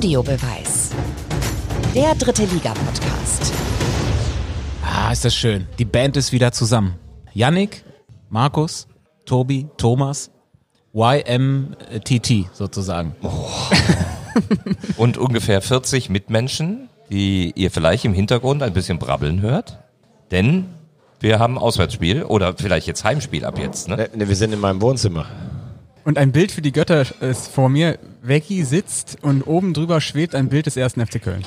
Audiobeweis. Der dritte Liga-Podcast. Ah, ist das schön. Die Band ist wieder zusammen. Yannick, Markus, Tobi, Thomas, YMTT sozusagen. Und ungefähr 40 Mitmenschen, die ihr vielleicht im Hintergrund ein bisschen brabbeln hört. Denn wir haben Auswärtsspiel oder vielleicht jetzt Heimspiel ab jetzt. Ne? Ne, ne, wir sind in meinem Wohnzimmer. Und ein Bild für die Götter ist vor mir. Veggie sitzt und oben drüber schwebt ein Bild des ersten FC Köln.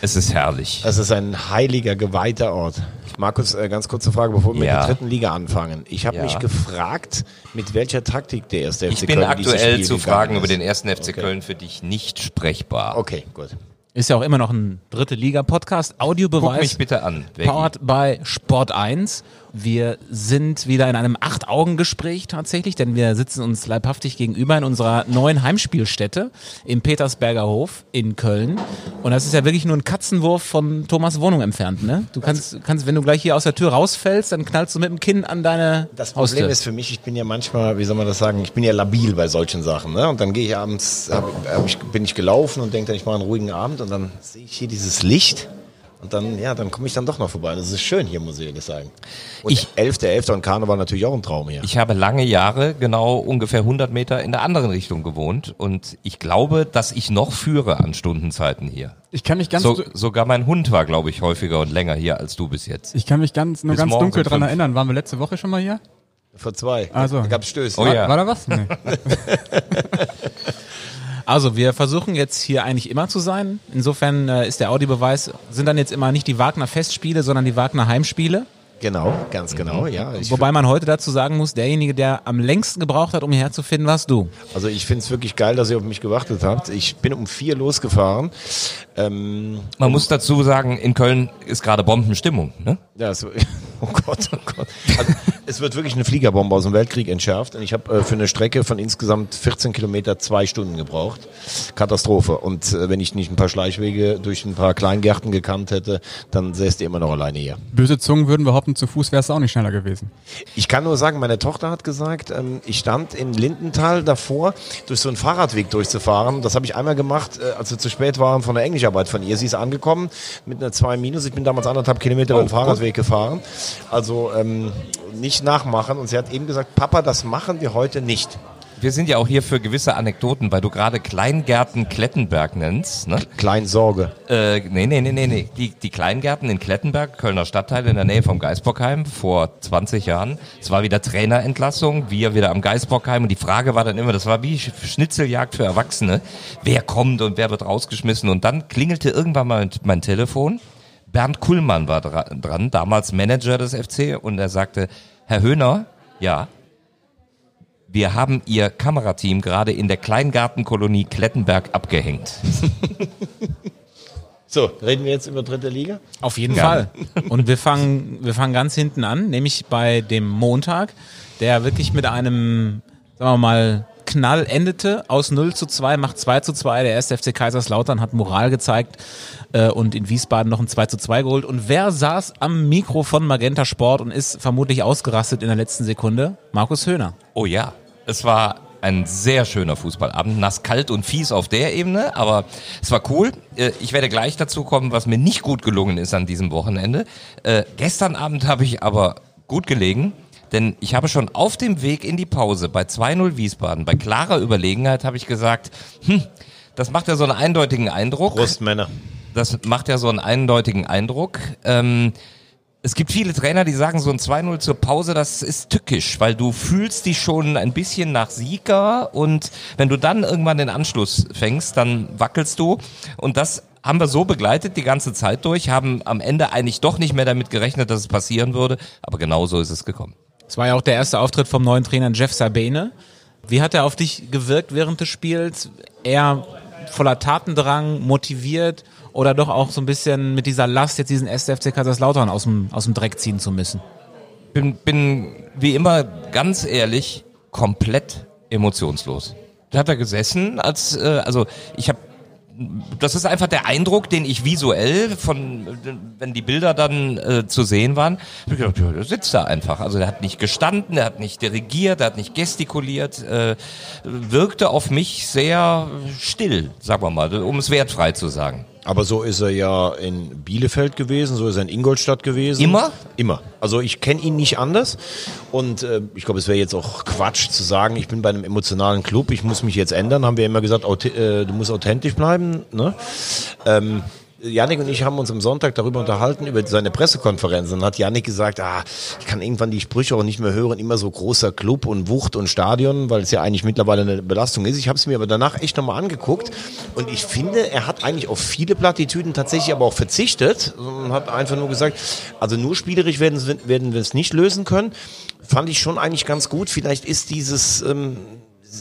Es ist herrlich. Das ist ein heiliger, geweihter Ort. Markus, äh, ganz kurze Frage, bevor wir mit Ja. der dritten Liga anfangen. Ich habe Ja. mich gefragt, mit welcher Taktik der erste FC Ich bin Köln aktuell Spiel zu Fragen ist. über den ersten FC Okay. Köln für dich nicht sprechbar. Okay, gut. Ist ja auch immer noch ein dritte Liga-Podcast. Guck Audiobeweis. mich bitte an. Veggie. Powered by Sport 1. Wir sind wieder in einem Acht-Augen-Gespräch tatsächlich, denn wir sitzen uns leibhaftig gegenüber in unserer neuen Heimspielstätte im Petersberger Hof in Köln. Und das ist ja wirklich nur ein Katzenwurf von Thomas Wohnung entfernt, ne? Du kannst, kannst, wenn du gleich hier aus der Tür rausfällst, dann knallst du mit dem Kinn an deine Das Problem Haustür. ist für mich, ich bin ja manchmal, wie soll man das sagen, ich bin ja labil bei solchen Sachen. Ne? Und dann gehe ich abends, hab, hab ich, bin ich gelaufen und denke dann, ich mache einen ruhigen Abend und dann sehe ich hier dieses Licht. Und dann, ja, dann komme ich dann doch noch vorbei. Das ist schön hier, muss ich ehrlich sagen. Und Ich- 11.11. und Karneval natürlich auch ein Traum hier. Ich habe lange Jahre, genau ungefähr 100 Meter in der anderen Richtung gewohnt und ich glaube, dass ich noch führe an Stundenzeiten hier. Ich kann mich ganz, So, sogar mein Hund war, glaube ich, häufiger und länger hier als du bis jetzt. ich kann mich ganz, nur Bis ganz dunkel um dran fünf. erinnern. Waren wir letzte Woche schon mal hier? Vor zwei. Also. Da gab es Stöße. Oh ja. War da was? Nee. Also wir versuchen jetzt hier eigentlich immer zu sein. Insofern äh, ist der Audiobeweis, sind dann jetzt immer nicht die Wagner Festspiele, sondern die Wagner Heimspiele. Genau, ganz genau, ja. Ich Wobei man heute dazu sagen muss, derjenige, der am längsten gebraucht hat, um hierher zu finden, warst du. Also ich finde es wirklich geil, dass ihr auf mich gewartet habt. Ich bin um vier losgefahren. Ähm, Man muss dazu sagen, in Köln ist gerade Bombenstimmung. Ne? ja, so, oh Gott, oh Gott. Also, es wird wirklich eine Fliegerbombe aus dem Weltkrieg entschärft. Und ich habe äh, für eine Strecke von insgesamt 14 Kilometer zwei Stunden gebraucht. Katastrophe. Und äh, wenn ich nicht ein paar Schleichwege durch ein paar Kleingärten gekannt hätte, dann säßt ihr immer noch alleine hier. Böse Zungen würden behaupten, zu Fuß wärst du auch nicht schneller gewesen. Ich kann nur sagen, meine Tochter hat gesagt, ähm, ich stand in Lindenthal davor, durch so einen Fahrradweg durchzufahren. Das habe ich einmal gemacht, äh, als wir zu spät waren von der Englischarbeit von ihr. Sie ist angekommen mit einer 2 Minus. Ich bin damals anderthalb Kilometer über den Fahrradweg gefahren. Also ähm, nicht nachmachen. Und sie hat eben gesagt, Papa, das machen wir heute nicht. Wir sind ja auch hier für gewisse Anekdoten, weil du gerade Kleingärten Klettenberg nennst. Ne? Klein Sorge. Äh, nee, nee, nee, nee, nee. Die, die Kleingärten in Klettenberg, Kölner Stadtteil in der Nähe vom Geisbockheim vor 20 Jahren. Es war wieder Trainerentlassung, wir wieder am Geisbockheim und die Frage war dann immer, das war wie Sch- Schnitzeljagd für Erwachsene. Wer kommt und wer wird rausgeschmissen? Und dann klingelte irgendwann mal mein Telefon. Bernd Kuhlmann war dra dran, damals Manager des FC und er sagte, Herr Höhner, ja, wir haben Ihr Kamerateam gerade in der Kleingartenkolonie Klettenberg abgehängt. So, reden wir jetzt über dritte Liga? Auf jeden Fall. Und wir fangen, wir fangen ganz hinten an, nämlich bei dem Montag, der wirklich mit einem, sagen wir mal, Knall endete. Aus 0 zu 2 macht 2 zu 2. Der erste FC Kaiserslautern hat Moral gezeigt äh, und in Wiesbaden noch ein 2 zu 2 geholt. Und wer saß am Mikro von Magenta Sport und ist vermutlich ausgerastet in der letzten Sekunde? Markus Höhner. Oh ja, es war ein sehr schöner Fußballabend, nass, kalt und fies auf der Ebene, aber es war cool. Äh, Ich werde gleich dazu kommen, was mir nicht gut gelungen ist an diesem Wochenende. Äh, gestern Abend habe ich aber gut gelegen, denn ich habe schon auf dem Weg in die Pause bei 2-0 Wiesbaden, bei klarer Überlegenheit habe ich gesagt, hm, das macht ja so einen eindeutigen Eindruck. Prost, Männer. Das macht ja so einen eindeutigen Eindruck. Ähm, es gibt viele Trainer, die sagen, so ein 2-0 zur Pause, das ist tückisch, weil du fühlst dich schon ein bisschen nach Sieger und wenn du dann irgendwann den Anschluss fängst, dann wackelst du. Und das haben wir so begleitet die ganze Zeit durch, haben am Ende eigentlich doch nicht mehr damit gerechnet, dass es passieren würde, aber genau so ist es gekommen. Es war ja auch der erste Auftritt vom neuen Trainer Jeff Sabene. Wie hat er auf dich gewirkt während des Spiels? Eher voller Tatendrang, motiviert oder doch auch so ein bisschen mit dieser Last, jetzt diesen SFC Kaiserslautern aus dem, aus dem Dreck ziehen zu müssen? bin, bin wie immer ganz ehrlich komplett emotionslos. Da hat er gesessen, als äh, also ich habe das ist einfach der Eindruck, den ich visuell von, wenn die Bilder dann äh, zu sehen waren, ich gedacht, der sitzt da einfach. Also der hat nicht gestanden, der hat nicht dirigiert, der hat nicht gestikuliert, äh, wirkte auf mich sehr still, sagen wir mal, um es wertfrei zu sagen. Aber so ist er ja in Bielefeld gewesen, so ist er in Ingolstadt gewesen. Immer? Immer. Also ich kenne ihn nicht anders. Und äh, ich glaube, es wäre jetzt auch Quatsch zu sagen, ich bin bei einem emotionalen Club, ich muss mich jetzt ändern. Haben wir immer gesagt, äh, du musst authentisch bleiben. Ne? Ähm, Janik und ich haben uns am Sonntag darüber unterhalten, über seine Pressekonferenz. Und dann hat Janik gesagt, ah, ich kann irgendwann die Sprüche auch nicht mehr hören, immer so großer Club und Wucht und Stadion, weil es ja eigentlich mittlerweile eine Belastung ist. Ich habe es mir aber danach echt nochmal angeguckt und ich finde, er hat eigentlich auf viele Plattitüden tatsächlich aber auch verzichtet und hat einfach nur gesagt, also nur spielerisch werden, werden wir es nicht lösen können. Fand ich schon eigentlich ganz gut. Vielleicht ist dieses... Ähm,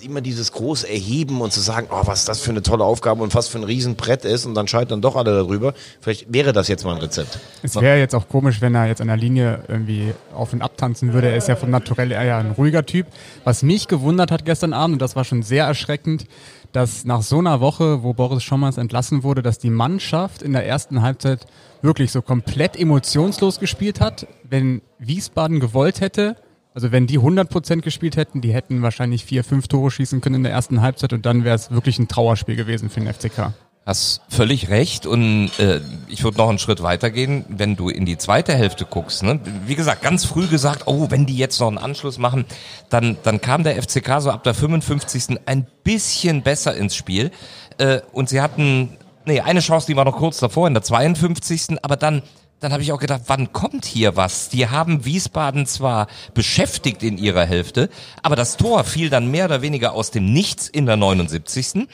immer dieses große Erheben und zu sagen, oh, was das für eine tolle Aufgabe und was für ein Riesenbrett ist und dann scheitern doch alle darüber. Vielleicht wäre das jetzt mal ein Rezept. Es wäre jetzt auch komisch, wenn er jetzt an der Linie irgendwie auf und ab tanzen würde. Er ist ja vom Naturell eher ein ruhiger Typ. Was mich gewundert hat gestern Abend, und das war schon sehr erschreckend, dass nach so einer Woche, wo Boris Schommers entlassen wurde, dass die Mannschaft in der ersten Halbzeit wirklich so komplett emotionslos gespielt hat. Wenn Wiesbaden gewollt hätte, also wenn die 100% gespielt hätten, die hätten wahrscheinlich vier, fünf Tore schießen können in der ersten Halbzeit und dann wäre es wirklich ein Trauerspiel gewesen für den FCK. Hast völlig recht und äh, ich würde noch einen Schritt weitergehen, wenn du in die zweite Hälfte guckst. Ne? Wie gesagt, ganz früh gesagt, oh, wenn die jetzt noch einen Anschluss machen, dann, dann kam der FCK so ab der 55. ein bisschen besser ins Spiel äh, und sie hatten, nee, eine Chance, die war noch kurz davor in der 52. Aber dann dann habe ich auch gedacht, wann kommt hier was? Die haben Wiesbaden zwar beschäftigt in ihrer Hälfte, aber das Tor fiel dann mehr oder weniger aus dem Nichts in der 79.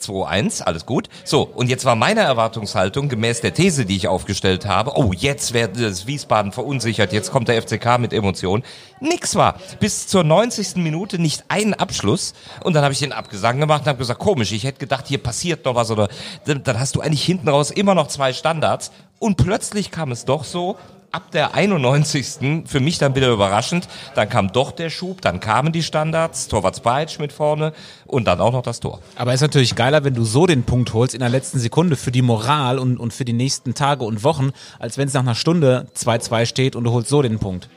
2-1, alles gut. So, und jetzt war meine Erwartungshaltung gemäß der These, die ich aufgestellt habe, oh, jetzt wird das Wiesbaden verunsichert, jetzt kommt der FCK mit Emotionen. Nix war. Bis zur 90. Minute nicht ein Abschluss und dann habe ich den Abgesang gemacht und habe gesagt, komisch, ich hätte gedacht, hier passiert noch was oder dann, dann hast du eigentlich hinten raus immer noch zwei Standards und plötzlich kam es doch so, ab der 91. für mich dann wieder überraschend, dann kam doch der Schub, dann kamen die Standards, Torwart Spajic mit vorne und dann auch noch das Tor. Aber ist natürlich geiler, wenn du so den Punkt holst in der letzten Sekunde für die Moral und, und für die nächsten Tage und Wochen, als wenn es nach einer Stunde 2-2 steht und du holst so den Punkt.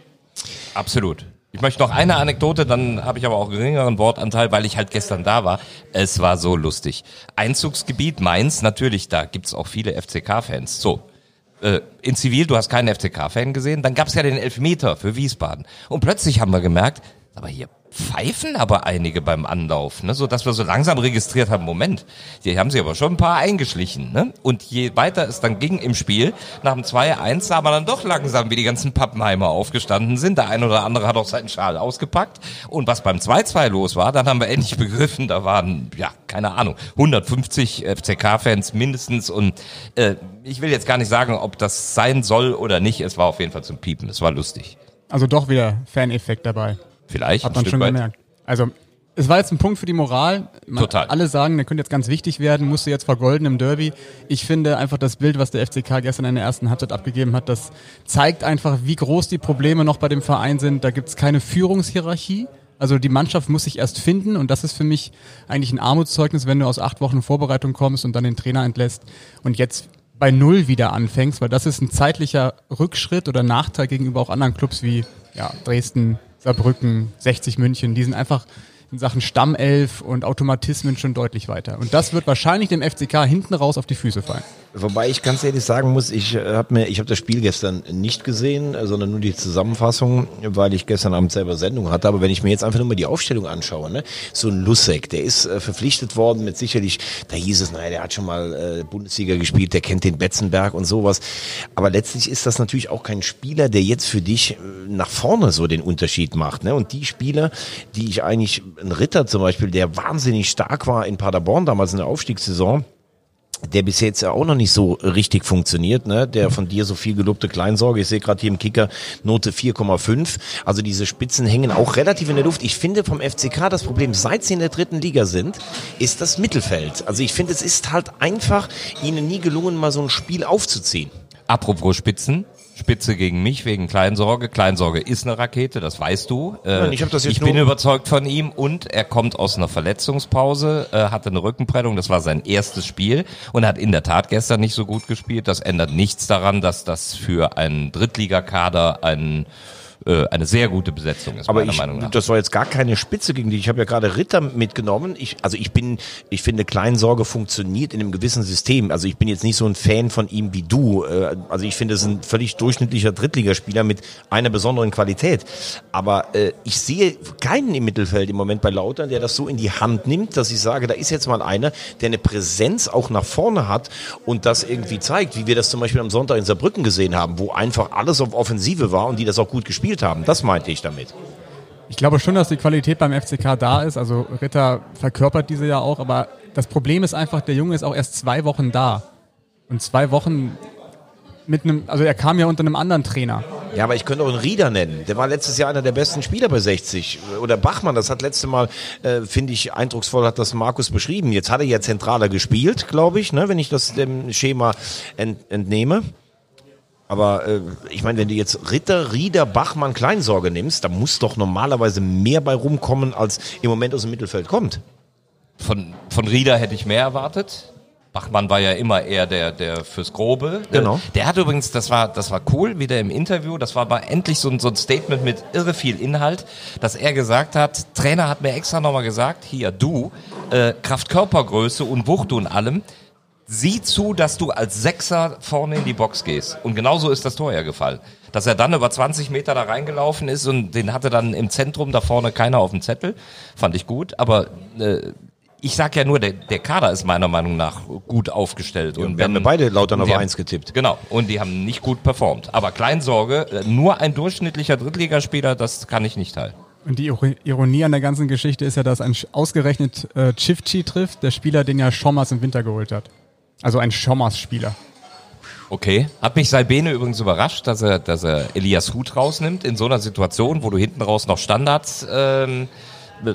Absolut. Ich möchte noch eine Anekdote, dann habe ich aber auch geringeren Wortanteil, weil ich halt gestern da war. Es war so lustig. Einzugsgebiet Mainz, natürlich, da gibt's auch viele FCK-Fans. So, äh, in Zivil, du hast keinen FCK-Fan gesehen, dann gab's ja den Elfmeter für Wiesbaden. Und plötzlich haben wir gemerkt, aber hier pfeifen aber einige beim Anlauf, ne? so dass wir so langsam registriert haben, Moment, hier haben sie aber schon ein paar eingeschlichen. Ne? Und je weiter es dann ging im Spiel, nach dem 2-1 sah man dann doch langsam, wie die ganzen Pappenheimer aufgestanden sind. Der ein oder andere hat auch seinen Schal ausgepackt. Und was beim 2-2 los war, dann haben wir endlich begriffen, da waren, ja, keine Ahnung, 150 FCK-Fans mindestens. Und äh, ich will jetzt gar nicht sagen, ob das sein soll oder nicht. Es war auf jeden Fall zum Piepen. Es war lustig. Also doch wieder Faneffekt dabei. Vielleicht. Hat man schon weit. gemerkt. Also, es war jetzt ein Punkt für die Moral. Man, Total. Alle sagen, der könnte jetzt ganz wichtig werden, musste jetzt vergolden im Derby. Ich finde einfach das Bild, was der FCK gestern in der ersten Halbzeit abgegeben hat, das zeigt einfach, wie groß die Probleme noch bei dem Verein sind. Da gibt's keine Führungshierarchie. Also die Mannschaft muss sich erst finden und das ist für mich eigentlich ein Armutszeugnis, wenn du aus acht Wochen Vorbereitung kommst und dann den Trainer entlässt und jetzt bei Null wieder anfängst, weil das ist ein zeitlicher Rückschritt oder Nachteil gegenüber auch anderen Clubs wie ja, Dresden, Saarbrücken, 60 München. Die sind einfach in Sachen Stammelf und Automatismen schon deutlich weiter. Und das wird wahrscheinlich dem FCK hinten raus auf die Füße fallen. Wobei ich ganz ehrlich sagen muss, ich äh, habe mir, ich habe das Spiel gestern nicht gesehen, äh, sondern nur die Zusammenfassung, weil ich gestern Abend selber Sendung hatte. Aber wenn ich mir jetzt einfach nur mal die Aufstellung anschaue, ne, so ein Lussek, der ist äh, verpflichtet worden mit sicherlich, da hieß es, naja, der hat schon mal äh, Bundesliga gespielt, der kennt den Betzenberg und sowas. Aber letztlich ist das natürlich auch kein Spieler, der jetzt für dich äh, nach vorne so den Unterschied macht. Ne? Und die Spieler, die ich eigentlich, ein Ritter zum Beispiel, der wahnsinnig stark war in Paderborn damals in der Aufstiegssaison, der bis jetzt ja auch noch nicht so richtig funktioniert, ne? Der von dir so viel gelobte Kleinsorge. Ich sehe gerade hier im Kicker Note 4,5. Also diese Spitzen hängen auch relativ in der Luft. Ich finde vom FCK das Problem, seit sie in der dritten Liga sind, ist das Mittelfeld. Also ich finde, es ist halt einfach ihnen nie gelungen, mal so ein Spiel aufzuziehen. Apropos Spitzen, Spitze gegen mich wegen Kleinsorge. Kleinsorge ist eine Rakete, das weißt du. Äh, Nein, ich ich bin überzeugt von ihm und er kommt aus einer Verletzungspause, äh, hatte eine Rückenprellung, das war sein erstes Spiel und hat in der Tat gestern nicht so gut gespielt. Das ändert nichts daran, dass das für einen Drittligakader ein äh, eine sehr gute Besetzung ist, Aber meiner ich, Meinung nach. das war jetzt gar keine Spitze gegen dich. Ich habe ja gerade Ritter mitgenommen. Ich, also ich bin, ich finde, Kleinsorge funktioniert in einem gewissen System. Also ich bin jetzt nicht so ein Fan von ihm wie du. Äh, Also ich finde, es ist ein völlig durchschnittlicher Drittligaspieler mit einer besonderen Qualität. Aber äh, ich sehe keinen im Mittelfeld im Moment bei Lautern, der das so in die Hand nimmt, dass ich sage, da ist jetzt mal einer, der eine Präsenz auch nach vorne hat und das irgendwie zeigt, wie wir das zum Beispiel am Sonntag in Saarbrücken gesehen haben, wo einfach alles auf Offensive war und die das auch gut gespielt haben. Das meinte ich damit. Ich glaube schon, dass die Qualität beim FCK da ist. Also Ritter verkörpert diese ja auch, aber das Problem ist einfach, der Junge ist auch erst zwei Wochen da. Und zwei Wochen mit einem, also er kam ja unter einem anderen Trainer. Ja, aber ich könnte auch einen Rieder nennen. Der war letztes Jahr einer der besten Spieler bei 60. Oder Bachmann, das hat letzte Mal, äh, finde ich, eindrucksvoll hat das Markus beschrieben. Jetzt hat er ja zentraler gespielt, glaube ich, ne, wenn ich das dem Schema ent, entnehme. Aber äh, ich meine, wenn du jetzt Ritter, Rieder, Bachmann, Kleinsorge nimmst, da muss doch normalerweise mehr bei rumkommen, als im Moment aus dem Mittelfeld kommt. Von, von Rieder hätte ich mehr erwartet. Bachmann war ja immer eher der, der fürs Grobe. Genau. Äh, Der hat übrigens, das war, das war cool, wieder im Interview, das war aber endlich so ein, so ein Statement mit irre viel Inhalt, dass er gesagt hat, Trainer hat mir extra nochmal gesagt, hier, du, äh, Kraft Körpergröße und Wucht und allem, sieh zu, dass du als Sechser vorne in die Box gehst. Und genauso ist das Tor ja gefallen. Dass er dann über 20 Meter da reingelaufen ist und den hatte dann im Zentrum da vorne keiner auf dem Zettel, fand ich gut. Aber äh, ich sag ja nur, der, der Kader ist meiner Meinung nach gut aufgestellt. und wir haben ja beide Lautern auf die haben- eins getippt. Genau, und die haben nicht gut performt. Aber Kleinsorge, äh, nur ein durchschnittlicher Drittligaspieler, das kann ich nicht teilen. Und die Iro- Ironie an der ganzen Geschichte ist ja, dass ein ausgerechnet äh, Chifchi trifft, der Spieler, den ja Schommers im Winter geholt hat. Also ein Schommers-Spieler. Okay. Hat mich Salbene übrigens überrascht, dass er, dass er Elias Hut rausnimmt in so einer Situation, wo du hinten raus noch Standards ähm, äh,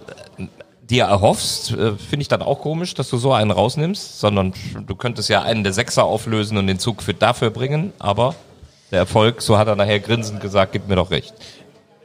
dir erhoffst. Äh, Finde ich dann auch komisch, dass du so einen rausnimmst, sondern du könntest ja einen der Sechser auflösen und den Zug für dafür bringen, aber der Erfolg, so hat er nachher grinsend gesagt, gibt mir doch recht.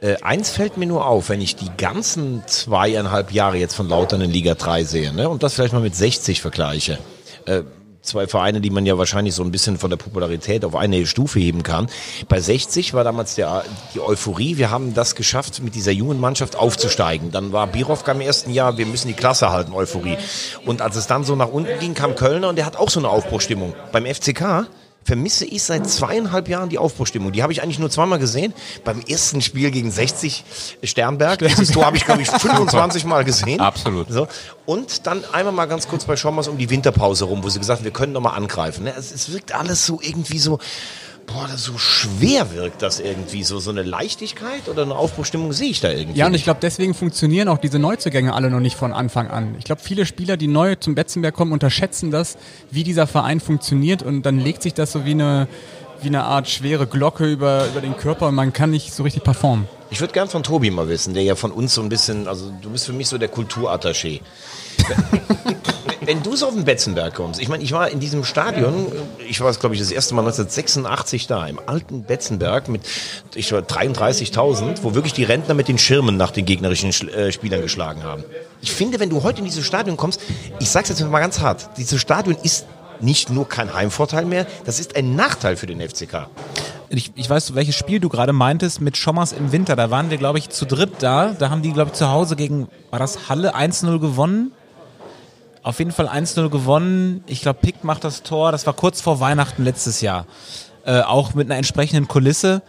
Äh, eins fällt mir nur auf, wenn ich die ganzen zweieinhalb Jahre jetzt von Lautern in Liga 3 sehe ne, und das vielleicht mal mit 60 vergleiche. Äh, zwei Vereine, die man ja wahrscheinlich so ein bisschen von der Popularität auf eine Stufe heben kann. Bei 60 war damals der, die Euphorie, wir haben das geschafft, mit dieser jungen Mannschaft aufzusteigen. Dann war Birovka im ersten Jahr, wir müssen die Klasse halten, Euphorie. Und als es dann so nach unten ging, kam Kölner und der hat auch so eine Aufbruchstimmung. Beim FCK vermisse ich seit zweieinhalb Jahren die Aufbruchstimmung. Die habe ich eigentlich nur zweimal gesehen. Beim ersten Spiel gegen 60 Sternberg. Dieses Tor habe ich, glaube ich, 25 Mal gesehen. Absolut. So. Und dann einmal mal ganz kurz bei Schommers um die Winterpause rum, wo sie gesagt haben, wir können noch mal angreifen. Ne? Es, es wirkt alles so irgendwie so, boah, das so schwer wirkt das irgendwie. So, so eine Leichtigkeit oder eine Aufbruchstimmung sehe ich da irgendwie. Ja, und ich glaube, deswegen funktionieren auch diese Neuzugänge alle noch nicht von Anfang an. Ich glaube, viele Spieler, die neu zum Betzenberg kommen, unterschätzen das, wie dieser Verein funktioniert und dann legt sich das so wie eine, wie eine Art schwere Glocke über, über den Körper und man kann nicht so richtig performen. Ich würde gern von Tobi mal wissen, der ja von uns so ein bisschen, also du bist für mich so der Kulturattaché. Wenn du so auf den Betzenberg kommst, ich meine, ich war in diesem Stadion, ich war, glaube ich, das erste Mal 1986 da, im alten Betzenberg mit ich war 33.000, wo wirklich die Rentner mit den Schirmen nach den gegnerischen äh, Spielern geschlagen haben. Ich finde, wenn du heute in dieses Stadion kommst, ich sag's jetzt mal ganz hart, dieses Stadion ist nicht nur kein Heimvorteil mehr, das ist ein Nachteil für den FCK. Ich, ich weiß, welches Spiel du gerade meintest mit Schommers im Winter. Da waren wir, glaube ich, zu dritt da. Da haben die, glaube ich, zu Hause gegen, war das Halle 1-0 gewonnen? Auf jeden Fall 1-0 gewonnen. Ich glaube, Pick macht das Tor. Das war kurz vor Weihnachten letztes Jahr. Äh, auch mit einer entsprechenden Kulisse.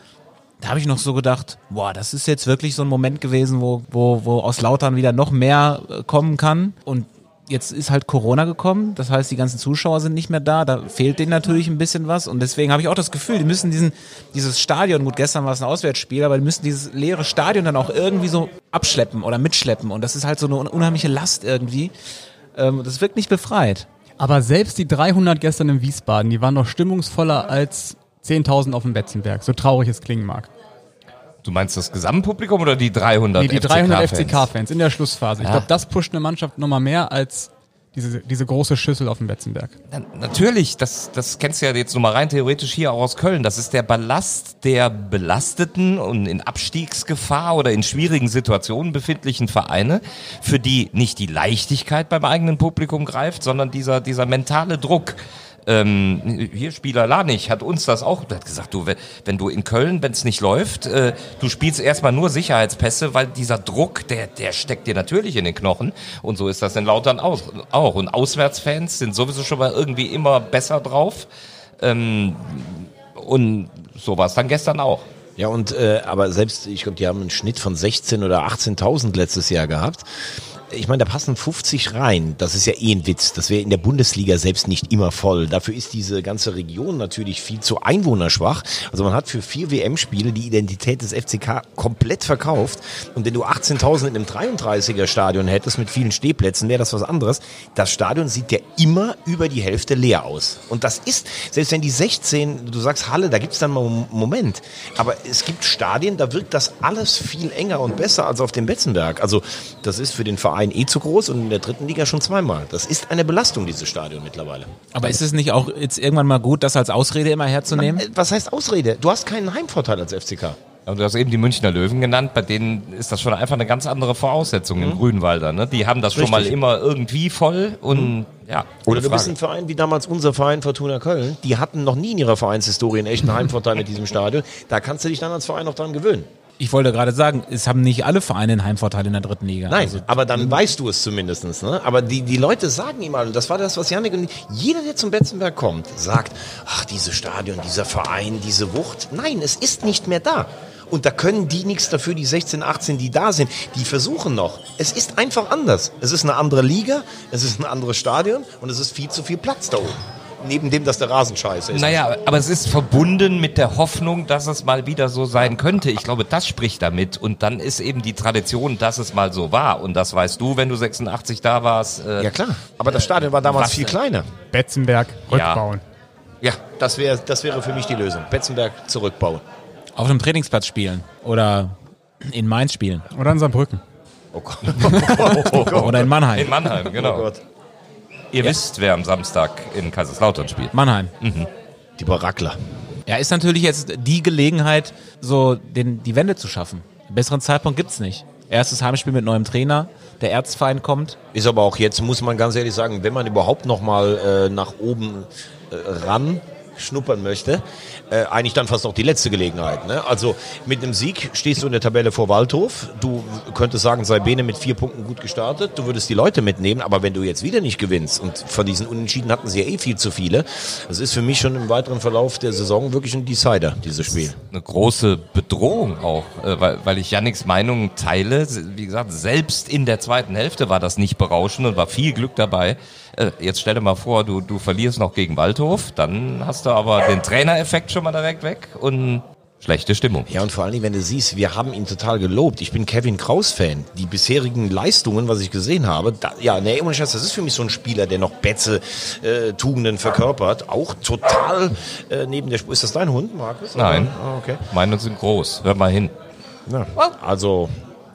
Da habe ich noch so gedacht, boah, das ist jetzt wirklich so ein Moment gewesen, wo, wo, wo aus Lautern wieder noch mehr äh, kommen kann. Und jetzt ist halt Corona gekommen, das heißt, die ganzen Zuschauer sind nicht mehr da, da fehlt denen natürlich ein bisschen was und deswegen habe ich auch das Gefühl, die müssen diesen, dieses Stadion, gut, gestern war es ein Auswärtsspiel, aber die müssen dieses leere Stadion dann auch irgendwie so abschleppen oder mitschleppen und das ist halt so eine un- unheimliche Last irgendwie. Ähm, das wirkt nicht befreit. Aber selbst die 300 gestern in Wiesbaden, die waren noch stimmungsvoller als 10.000 auf dem Betzenberg, so traurig es klingen mag. Du meinst das Gesamtpublikum oder die 300 Nee, die 300 FCK-Fans? FCK-Fans in der Schlussphase. Ich Ja. glaube, das pusht eine Mannschaft nochmal mehr als diese, diese große Schüssel auf dem Betzenberg. Na, natürlich, das, das kennst du ja jetzt nur mal rein theoretisch hier auch aus Köln. Das ist der Ballast der belasteten und in Abstiegsgefahr oder in schwierigen Situationen befindlichen Vereine, für die nicht die Leichtigkeit beim eigenen Publikum greift, sondern dieser, dieser mentale Druck ähm, hier Spieler Lanich hat uns das auch hat gesagt, du, wenn, wenn du in Köln, wenn es nicht läuft, äh, du spielst erstmal nur Sicherheitspässe, weil dieser Druck, der, der steckt dir natürlich in den Knochen. Und so ist das in Lautern auch. auch. Und Auswärtsfans sind sowieso schon mal irgendwie immer besser drauf. Ähm, und so war es dann gestern auch. Ja, und äh, aber selbst, ich glaube, die haben einen Schnitt von 16 oder 18.000 letztes Jahr gehabt ich meine, da passen 50 rein. Das ist ja eh ein Witz. Das wäre in der Bundesliga selbst nicht immer voll. Dafür ist diese ganze Region natürlich viel zu einwohnerschwach. Also man hat für vier WM-Spiele die Identität des FCK komplett verkauft. Und wenn du 18.000 in einem 33er Stadion hättest mit vielen Stehplätzen, wäre das was anderes. Das Stadion sieht ja immer über die Hälfte leer aus. Und das ist, selbst wenn die 16, du sagst Halle, da gibt's dann mal einen Moment. Aber es gibt Stadien, da wirkt das alles viel enger und besser als auf dem Betzenberg. Also das ist für den Verein Verein eh zu groß und in der dritten Liga schon zweimal. Das ist eine Belastung, dieses Stadion mittlerweile. Aber ist es nicht auch jetzt irgendwann mal gut, das als Ausrede immer herzunehmen? Man, was heißt Ausrede? Du hast keinen Heimvorteil als FCK. Aber du hast eben die Münchner Löwen genannt, bei denen ist das schon einfach eine ganz andere Voraussetzung mhm. im Grünwalder. Ne? Die haben das Richtig. schon mal immer irgendwie voll und mhm. ja. Oder du bist ein Verein wie damals unser Verein Fortuna Köln. Die hatten noch nie in ihrer Vereinshistorie einen echten Heimvorteil mit diesem Stadion. Da kannst du dich dann als Verein noch dran gewöhnen. Ich wollte gerade sagen, es haben nicht alle Vereine einen Heimvorteil in der dritten Liga. Nein, also, aber dann mhm. weißt du es zumindest. Ne? Aber die, die Leute sagen ihm und das war das, was Janik und jeder, der zum Betzenberg kommt, sagt, ach, dieses Stadion, dieser Verein, diese Wucht. Nein, es ist nicht mehr da. Und da können die nichts dafür, die 16, 18, die da sind. Die versuchen noch. Es ist einfach anders. Es ist eine andere Liga, es ist ein anderes Stadion und es ist viel zu viel Platz da oben neben dem, dass der Rasen scheiße ist. Naja, aber es ist verbunden mit der Hoffnung, dass es mal wieder so sein könnte. Ich glaube, das spricht damit. Und dann ist eben die Tradition, dass es mal so war. Und das weißt du, wenn du 86 da warst. Äh, ja klar, aber das Stadion war damals viel kleiner. Betzenberg rückbauen. Ja, ja das, wär, das wäre für mich die Lösung. Betzenberg zurückbauen. Auf einem Trainingsplatz spielen oder in Mainz spielen. Oder in Saarbrücken. Oh Gott. Oh Gott. Oder in Mannheim. In Mannheim, genau. Oh Gott. Ihr ja. wisst, wer am Samstag in Kaiserslautern spielt. Mannheim. Mhm. Die Barackler. Ja, ist natürlich jetzt die Gelegenheit, so den, die Wende zu schaffen. Einen besseren Zeitpunkt gibt's nicht. Erstes Heimspiel mit neuem Trainer, der Erzfeind kommt. Ist aber auch jetzt, muss man ganz ehrlich sagen, wenn man überhaupt noch mal äh, nach oben äh, ran schnuppern möchte, äh, eigentlich dann fast noch die letzte Gelegenheit. Ne? Also mit einem Sieg stehst du in der Tabelle vor Waldhof. Du könntest sagen, sei Bene mit vier Punkten gut gestartet. Du würdest die Leute mitnehmen, aber wenn du jetzt wieder nicht gewinnst und von diesen Unentschieden hatten sie ja eh viel zu viele, das ist für mich schon im weiteren Verlauf der Saison wirklich ein Decider, dieses Spiel. Eine große Bedrohung auch, äh, weil, weil ich Yannicks Meinung teile. Wie gesagt, selbst in der zweiten Hälfte war das nicht berauschend und war viel Glück dabei. Äh, jetzt stell dir mal vor, du, du verlierst noch gegen Waldhof, dann hast du aber den Trainereffekt schon mal direkt weg und schlechte Stimmung. Ja, und vor allen Dingen, wenn du siehst, wir haben ihn total gelobt. Ich bin Kevin Kraus-Fan. Die bisherigen Leistungen, was ich gesehen habe, da, ja, nee, ohne Scheiß, das ist für mich so ein Spieler, der noch Betze, äh, Tugenden verkörpert. Auch total äh, neben der Spur. Ist das dein Hund, Markus? Nein. Ah, okay. Meine sind groß. Hör mal hin. Ja, also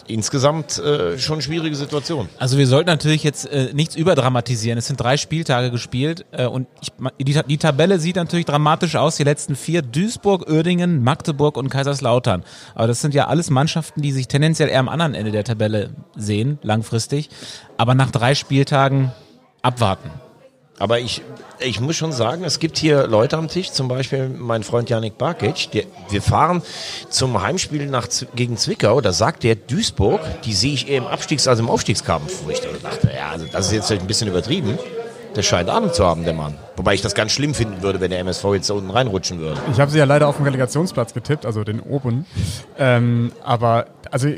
insgesamt äh, schon schwierige Situation. Also wir sollten natürlich jetzt äh, nichts überdramatisieren. Es sind drei Spieltage gespielt äh, und ich, die, die Tabelle sieht natürlich dramatisch aus. Die letzten vier Duisburg, Uerdingen, Magdeburg und Kaiserslautern. Aber das sind ja alles Mannschaften, die sich tendenziell eher am anderen Ende der Tabelle sehen, langfristig. Aber nach drei Spieltagen abwarten. Aber ich, ich muss schon sagen, es gibt hier Leute am Tisch, zum Beispiel mein Freund Janik Barkic, der, wir fahren zum Heimspiel nach, gegen Zwickau, da sagt der Duisburg, die sehe ich eher im Abstiegs- als im Aufstiegskampf. Wo ich dachte, ja, also das ist jetzt ein bisschen übertrieben. Der scheint Ahnung zu haben, der Mann. Wobei ich das ganz schlimm finden würde, wenn der MSV jetzt da unten reinrutschen würde. Ich habe sie ja leider auf dem Relegationsplatz getippt, also den oben. Ähm, aber, also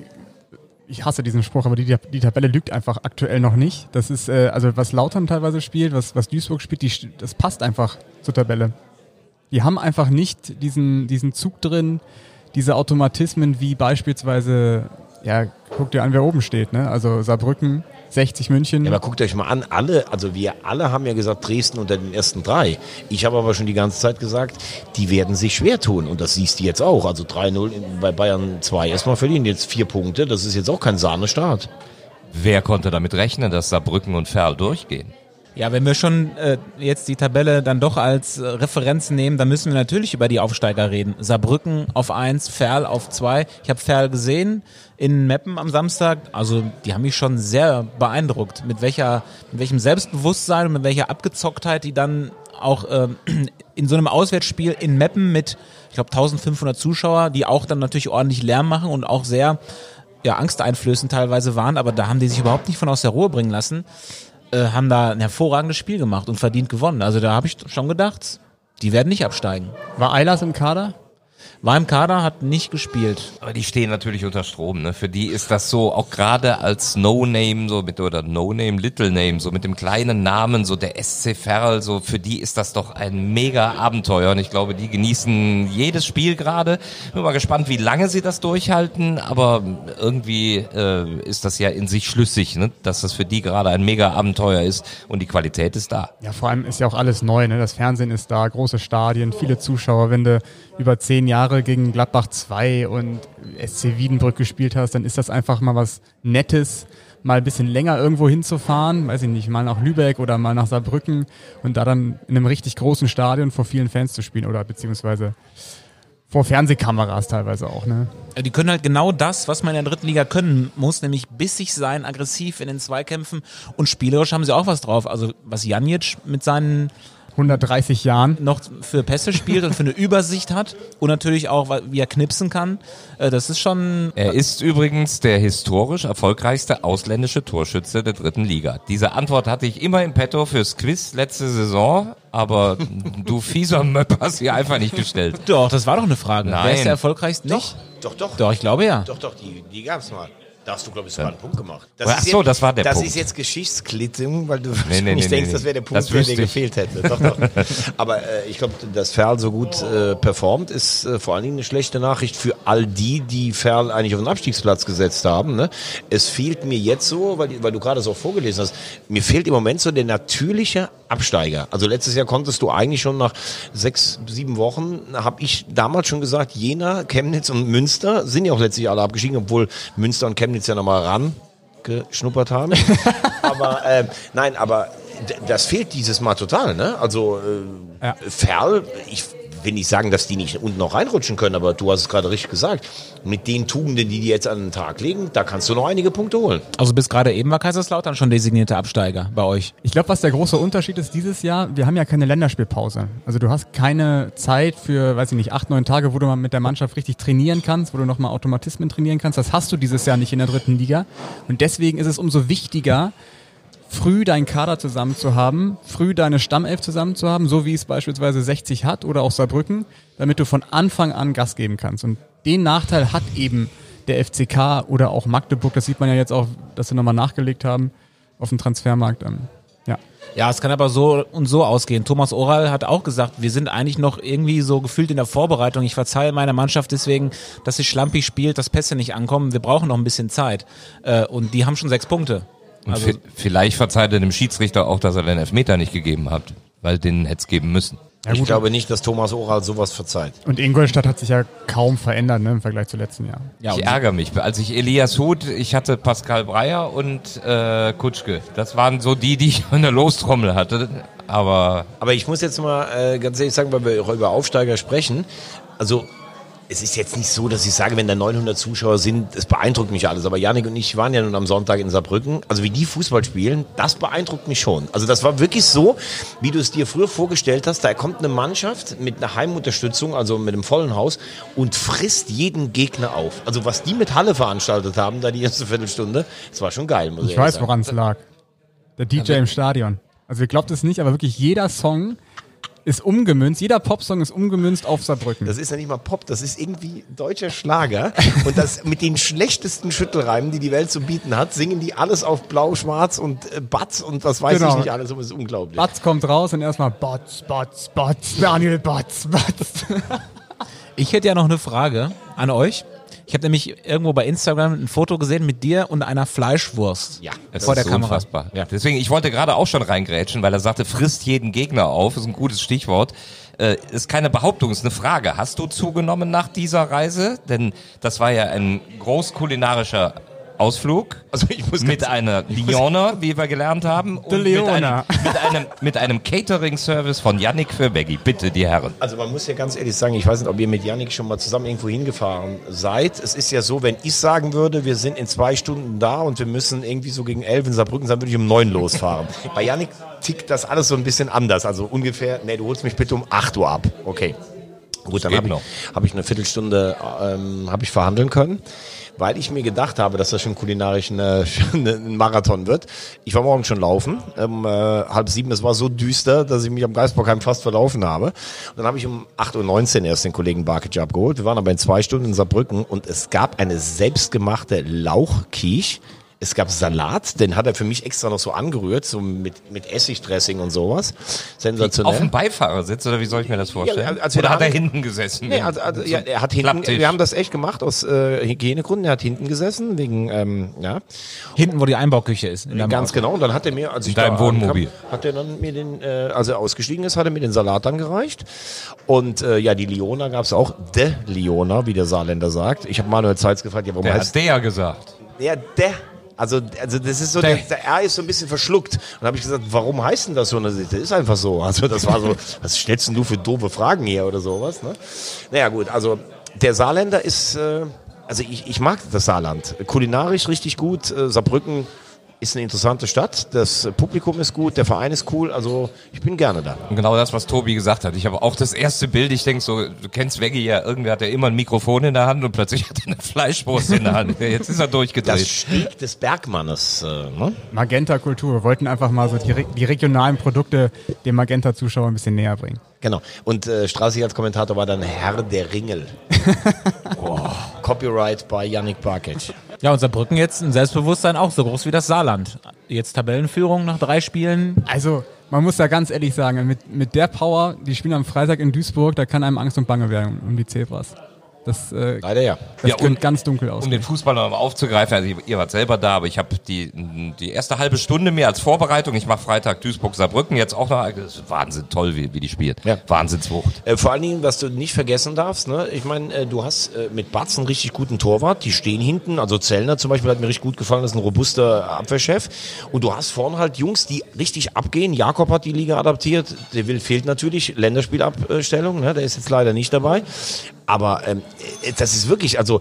ich hasse diesen Spruch, aber die, die Tabelle lügt einfach aktuell noch nicht. Das ist, äh, also was Lautern teilweise spielt, was, was Duisburg spielt, die, das passt einfach zur Tabelle. Die haben einfach nicht diesen, diesen Zug drin, diese Automatismen wie beispielsweise, ja, guck dir an, wer oben steht, ne? Also Saarbrücken, 60 München. Ja, aber guckt euch mal an, alle, also wir alle haben ja gesagt, Dresden unter den ersten drei. Ich habe aber schon die ganze Zeit gesagt, die werden sich schwer tun. Und das siehst du jetzt auch. Also 3-0 bei Bayern 2 erstmal verlieren, jetzt vier Punkte. Das ist jetzt auch kein Sahnestart. Wer konnte damit rechnen, dass Saarbrücken und Ferl durchgehen? Ja, wenn wir schon äh, jetzt die Tabelle dann doch als äh, Referenz nehmen, dann müssen wir natürlich über die Aufsteiger reden. Saarbrücken auf eins, Ferl auf zwei. Ich habe Ferl gesehen in Meppen am Samstag. Also die haben mich schon sehr beeindruckt, mit welcher, mit welchem Selbstbewusstsein und mit welcher Abgezocktheit die dann auch äh, in so einem Auswärtsspiel in Meppen mit, ich glaube, 1500 Zuschauer, die auch dann natürlich ordentlich Lärm machen und auch sehr ja, angsteinflößend teilweise waren, aber da haben die sich überhaupt nicht von aus der Ruhe bringen lassen äh, haben da ein hervorragendes Spiel gemacht und verdient gewonnen. Also da habe ich schon gedacht, die werden nicht absteigen. War Eilers im Kader? War im Kader, hat nicht gespielt. Aber die stehen natürlich unter Strom, ne? Für die ist das so, auch gerade als No-Name, so mit, oder No-Name, Little-Name, so mit dem kleinen Namen, so der SC Verl, so für die ist das doch ein mega Abenteuer und ich glaube, die genießen jedes Spiel gerade. Bin mal gespannt, wie lange sie das durchhalten, aber irgendwie äh, ist das ja in sich schlüssig, ne? Dass das für die gerade ein mega Abenteuer ist und die Qualität ist da. Ja, vor allem ist ja auch alles neu, ne? Das Fernsehen ist da, große Stadien, viele Zuschauer, wenn du über zehn Jahre gegen Gladbach 2 und SC Wiedenbrück gespielt hast, dann ist das einfach mal was Nettes, mal ein bisschen länger irgendwo hinzufahren, weiß ich nicht, mal nach Lübeck oder mal nach Saarbrücken und da dann in einem richtig großen Stadion vor vielen Fans zu spielen oder beziehungsweise vor Fernsehkameras teilweise auch, ne? Die können halt genau das, was man in der dritten Liga können muss, nämlich bissig sein, aggressiv in den Zweikämpfen und spielerisch haben sie auch was drauf. Also was Janic mit seinen 130 Jahren. noch für Pässe spielt und für eine Übersicht hat und natürlich auch, wie er knipsen kann. Äh, Das ist schon Er ist übrigens der historisch erfolgreichste ausländische Torschütze der dritten Liga. Diese Antwort hatte ich immer im Petto fürs Quiz letzte Saison, aber du fieser Möpp hast sie einfach nicht gestellt. doch, das war doch eine Frage. Wer Nein. ist der erfolgreichste? Nicht? Doch, doch. Doch, ich glaube ja. Doch, doch, die, die gab's mal. Da hast du, glaube ich, sogar einen Punkt gemacht. Ach ist so, jetzt- das war der das Punkt. ist jetzt Geschichtsklittung, weil du Nee, nee, nicht nee, denkst, das wäre der. Punkt, Das der dir gefehlt hätte. Doch, doch. Aber äh, ich glaube, dass Ferl so gut äh, performt, ist äh, vor allen Dingen eine schlechte Nachricht für all die, die Ferl eigentlich auf den Abstiegsplatz gesetzt haben. Ne? Es fehlt mir jetzt so, weil, weil du gerade so vorgelesen hast, mir fehlt im Moment so der natürliche Absteiger. Also letztes Jahr konntest du eigentlich schon nach sechs, sieben Wochen, habe ich damals schon gesagt, Jena, Chemnitz und Münster sind ja auch letztlich alle abgestiegen, obwohl Münster und Chemnitz ja nochmal ran geschnuppert haben. aber äh, nein, aber das fehlt dieses Mal total. Ne? Also äh, Ja. Ferl, ich will nicht sagen, dass die nicht unten noch reinrutschen können, aber du hast es gerade richtig gesagt. Mit den Tugenden, die die jetzt an den Tag legen, da kannst du noch einige Punkte holen. Also bis gerade eben war Kaiserslautern schon designierte Absteiger bei euch. Ich glaube, was der große Unterschied ist dieses Jahr, wir haben ja keine Länderspielpause. Also du hast keine Zeit für, weiß ich nicht, acht, neun Tage, wo du mal mit der Mannschaft richtig trainieren kannst, wo du nochmal Automatismen trainieren kannst. Das hast du dieses Jahr nicht in der dritten Liga. Und deswegen ist es umso wichtiger, früh deinen Kader zusammen zu haben, früh deine Stammelf zusammen zu haben, so wie es beispielsweise 60 hat oder auch Saarbrücken, damit du von Anfang an Gas geben kannst. Und den Nachteil hat eben der FCK oder auch Magdeburg, das sieht man ja jetzt auch, dass sie nochmal nachgelegt haben auf dem Transfermarkt. Ähm, ja. Ja, es kann aber so und so ausgehen. Thomas Oral hat auch gesagt, wir sind eigentlich noch irgendwie so gefühlt in der Vorbereitung. Ich verzeihe meiner Mannschaft deswegen, dass sie schlampig spielt, dass Pässe nicht ankommen. Wir brauchen noch ein bisschen Zeit. Äh, Und die haben schon sechs Punkte. Und Also, vi- vielleicht verzeiht er dem Schiedsrichter auch, dass er den Elfmeter nicht gegeben hat, weil den hätte es geben müssen. ich glaube nicht, dass Thomas Oral sowas verzeiht. Und Ingolstadt hat sich ja kaum verändert ne, im Vergleich zu letzten Jahr. ja, ich ärgere mich. Als ich Elias Huth, ich hatte Pascal Breyer und äh, Kutschke. Das waren so die, die ich in der Lostrommel hatte. Aber Aber ich muss jetzt mal äh, ganz ehrlich sagen, weil wir auch über Aufsteiger sprechen. Also es ist jetzt nicht so, dass ich sage, wenn da 900 Zuschauer sind, es beeindruckt mich alles. Aber Janik und ich waren ja nun am Sonntag in Saarbrücken. Also wie die Fußball spielen, das beeindruckt mich schon. Also das war wirklich so, wie du es dir früher vorgestellt hast. Da kommt eine Mannschaft mit einer Heimunterstützung, also mit einem vollen Haus und frisst jeden Gegner auf. Also was die mit Halle veranstaltet haben, da die erste Viertelstunde, das war schon geil. Muss ich, weiß, woran es lag. Der DJ im Stadion. Also ihr glaubt es nicht, aber wirklich jeder Song ist umgemünzt, jeder Popsong ist umgemünzt auf Saarbrücken. Das ist ja nicht mal Pop, das ist irgendwie deutscher Schlager. Und das mit den schlechtesten Schüttelreimen, die die Welt zu bieten hat, singen die alles auf Blau, Schwarz und äh, Batz und was weiß Genau. ich nicht alles. Das ist unglaublich. Batz kommt raus und erstmal Batz, Batz, Batz, Daniel Batz, Batz. ich hätte ja noch eine Frage an euch. Ich habe nämlich irgendwo bei Instagram ein Foto gesehen mit dir und einer Fleischwurst Ja, es vor ist der so Kamera. unfassbar. Ja. Deswegen, ich wollte gerade auch schon reingrätschen, weil er sagte, frisst jeden Gegner auf. ist ein gutes Stichwort. Äh, ist keine Behauptung, ist eine Frage. Hast du zugenommen nach dieser Reise? Denn das war ja ein großkulinarischer Ausflug. Also ich muss mit einer Leona, wie wir gelernt haben. Und mit Leona. einem, mit einem, mit einem Catering-Service von Yannick für Beggy. Bitte, die Herren. Also man muss ja ganz ehrlich sagen, ich weiß nicht, ob ihr mit Yannick schon mal zusammen irgendwo hingefahren seid. Es ist ja so, wenn ich sagen würde, wir sind in zwei Stunden da und wir müssen irgendwie so gegen elf in Saarbrücken sein, würde ich um neun losfahren. Bei Yannick tickt das alles so ein bisschen anders. Also ungefähr, nee, du holst mich bitte um 8 Uhr ab. Okay. Gut, dann habe ich, noch. hab ich eine Viertelstunde ähm, hab ich verhandeln können, weil ich mir gedacht habe, dass das schon kulinarisch eine, ein Marathon wird. Ich war morgen schon laufen, um äh, halb sieben, es war so düster, dass ich mich am Geisbockheim fast verlaufen habe. Und dann habe ich um 8.19 Uhr erst den Kollegen Barkic abgeholt. Wir waren aber in zwei Stunden in Saarbrücken und es gab eine selbstgemachte Lauchquiche. Es gab Salat, den hat er für mich extra noch so angerührt, so mit, mit Essigdressing und sowas. Sensationell. Auf dem Beifahrersitz, oder wie soll ich mir das vorstellen? Ja, als wir oder da hat er hinten gesessen? Nee, also, also, ja, er hat hinten, Klapptisch. wir haben das echt gemacht aus äh, Hygienegründen. Er hat hinten gesessen, wegen, ähm, ja, Hinten, wo die Einbauküche ist. in ganz Auto. genau. Und dann hat er mir, als ich deinem da ankam, Wohnmobil. hat er dann mir den, äh, als er ausgestiegen ist, hat er mir den Salat dann gereicht. Und äh, ja, die Liona gab's auch, de Liona, wie der Saarländer sagt. Ich habe Manuel Zeitz gefragt, ja, warum Der heißt hat der gesagt. der, der. Also, also das ist so, der, der R ist so ein bisschen verschluckt. Und dann habe ich gesagt, warum heißt denn das so? Das ist einfach so. Also das war so, was stellst denn du für doofe Fragen hier oder sowas? Ne? Naja gut, also der Saarländer ist, äh, also ich, ich mag das Saarland. Kulinarisch richtig gut. Äh, Saarbrücken ist eine interessante Stadt. Das Publikum ist gut, der Verein ist cool. Also ich bin gerne da. Und genau das, was Tobi gesagt hat. Ich habe auch das erste Bild, ich denk so, du kennst Veggie ja, irgendwer hat ja immer ein Mikrofon in der Hand und plötzlich hat er eine Fleischwurst in der Hand. Jetzt ist er Das durchgedreht. Steg des Bergmannes. Äh, ne? Magenta-Kultur. Wir wollten einfach mal so die, die regionalen Produkte dem Magenta-Zuschauer ein bisschen näher bringen. Genau. Und äh, Strassi als Kommentator war dann Herr der Ringel. oh. Copyright bei Yannick Barkic. Ja, und Saarbrücken jetzt ein Selbstbewusstsein auch so groß wie das Saarland. Jetzt Tabellenführung nach drei Spielen. Also, man muss da ganz ehrlich sagen, mit, mit der Power, die spielen am Freitag in Duisburg, da kann einem Angst und Bange werden um die Zebras. Das, äh, Leider ja. das Ja, könnte und- ganz dunkel Um aussehen. den Fußball noch mal aufzugreifen, also ihr, ihr wart selber da, aber ich habe die, die erste halbe Stunde mehr als Vorbereitung. Ich mache Freitag Duisburg-Saarbrücken jetzt auch noch. Das ist Wahnsinn toll, wie, wie die spielt. Ja. Wahnsinnswucht. Äh, vor allen Dingen, was du nicht vergessen darfst, ne? ich meine, äh, du hast äh, mit Batz einen richtig guten Torwart, die stehen hinten, also Zellner zum Beispiel hat mir richtig gut gefallen, das ist ein robuster Abwehrchef. Und du hast vorne halt Jungs, die richtig abgehen. Jakob hat die Liga adaptiert, der will fehlt natürlich, Länderspielabstellung, ne? der ist jetzt leider nicht dabei. Aber ähm, äh, das ist wirklich, also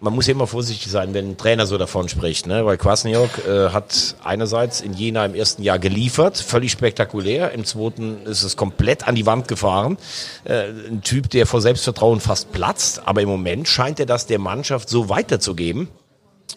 man muss ja immer vorsichtig sein, wenn ein Trainer so davon spricht, ne? weil Kwasniok äh, hat einerseits in Jena im ersten Jahr geliefert, völlig spektakulär, im zweiten ist es komplett an die Wand gefahren. Äh, ein Typ, der vor Selbstvertrauen fast platzt, aber im Moment scheint er das der Mannschaft so weiterzugeben.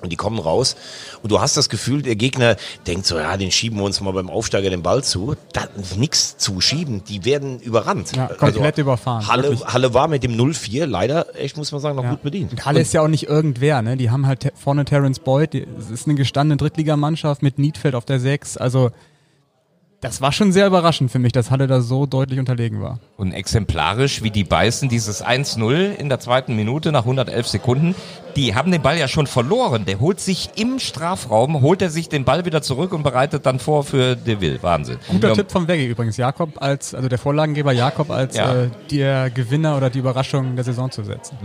Und die kommen raus und du hast das Gefühl, der Gegner denkt so, ja, den schieben wir uns mal beim Aufsteiger den Ball zu. Da nichts zu schieben, die werden überrannt. Also Ja, komplett überfahren, Halle, wirklich. Halle war mit dem 0-4 leider, echt muss man sagen, noch gut bedient. Und Halle ist ja auch nicht irgendwer, ne? Die haben halt vorne Terence Boyd, es ist eine gestandene Drittligamannschaft mit Niedfeld auf der 6. Also, das war schon sehr überraschend für mich, dass Halle da so deutlich unterlegen war. Und exemplarisch, wie die beißen, dieses 1-0 in der zweiten Minute nach 111 Sekunden, die haben den Ball ja schon verloren. Der holt sich im Strafraum, holt er sich den Ball wieder zurück und bereitet dann vor für Deville. Wahnsinn. Guter Ja, Tipp vom Veggie übrigens, Jakob als, also der Vorlagengeber Jakob als Ja. äh, der Gewinner oder die Überraschung der Saison zu setzen.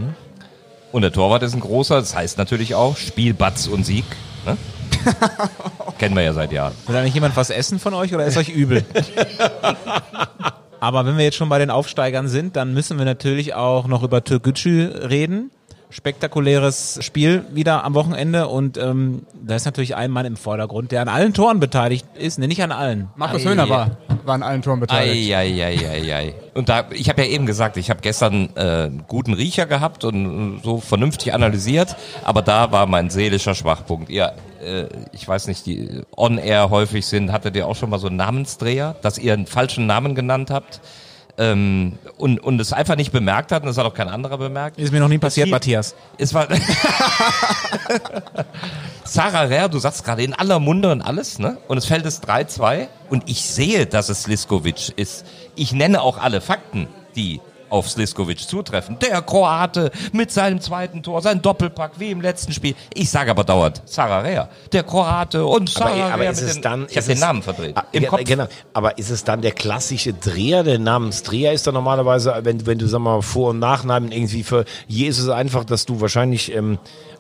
Und der Torwart ist ein großer, das heißt natürlich auch Spiel, Batz und Sieg. Ne? Kennen wir ja seit Jahren. Will da nicht jemand was essen von euch oder ist euch übel? Aber wenn wir jetzt schon bei den Aufsteigern sind, dann müssen wir natürlich auch noch über Türkgücü reden. Spektakuläres Spiel wieder am Wochenende und ähm, da ist natürlich ein Mann im Vordergrund, der an allen Toren beteiligt ist. Ne, nicht an allen. Markus Ei, Höhner war, war an allen Toren beteiligt. Eieieiei. Und da, ich habe ja eben gesagt, ich habe gestern äh, einen guten Riecher gehabt und so vernünftig analysiert, aber da war mein seelischer Schwachpunkt. Ihr, äh, ich weiß nicht, die on-air häufig sind, hattet ihr auch schon mal so einen Namensdreher, dass ihr einen falschen Namen genannt habt ähm, und, und es einfach nicht bemerkt hat und das hat auch kein anderer bemerkt. Ist mir noch nie passiert, Matthias. Es war Sarah Rär, du sagst gerade in aller Munde und alles, ne? Und es fällt es 3-2 und ich sehe, dass es Sliskovic ist. Ich nenne auch alle Fakten, die auf Sliskovic zutreffen. Der Kroate mit seinem zweiten Tor, sein Doppelpack wie im letzten Spiel. Ich sage aber dauernd Sarah Rär, der Kroate und Sarah Aber, aber ist es den, dann. ich habe den Namen verdreht. Ah, Im ja, Kopf. Genau. Aber ist es dann der klassische Dreher? Der Namensdreher ist dann normalerweise, wenn, wenn du sag mal Vor- und Nachnamen irgendwie für. Hier ist es einfach, dass du wahrscheinlich ähm,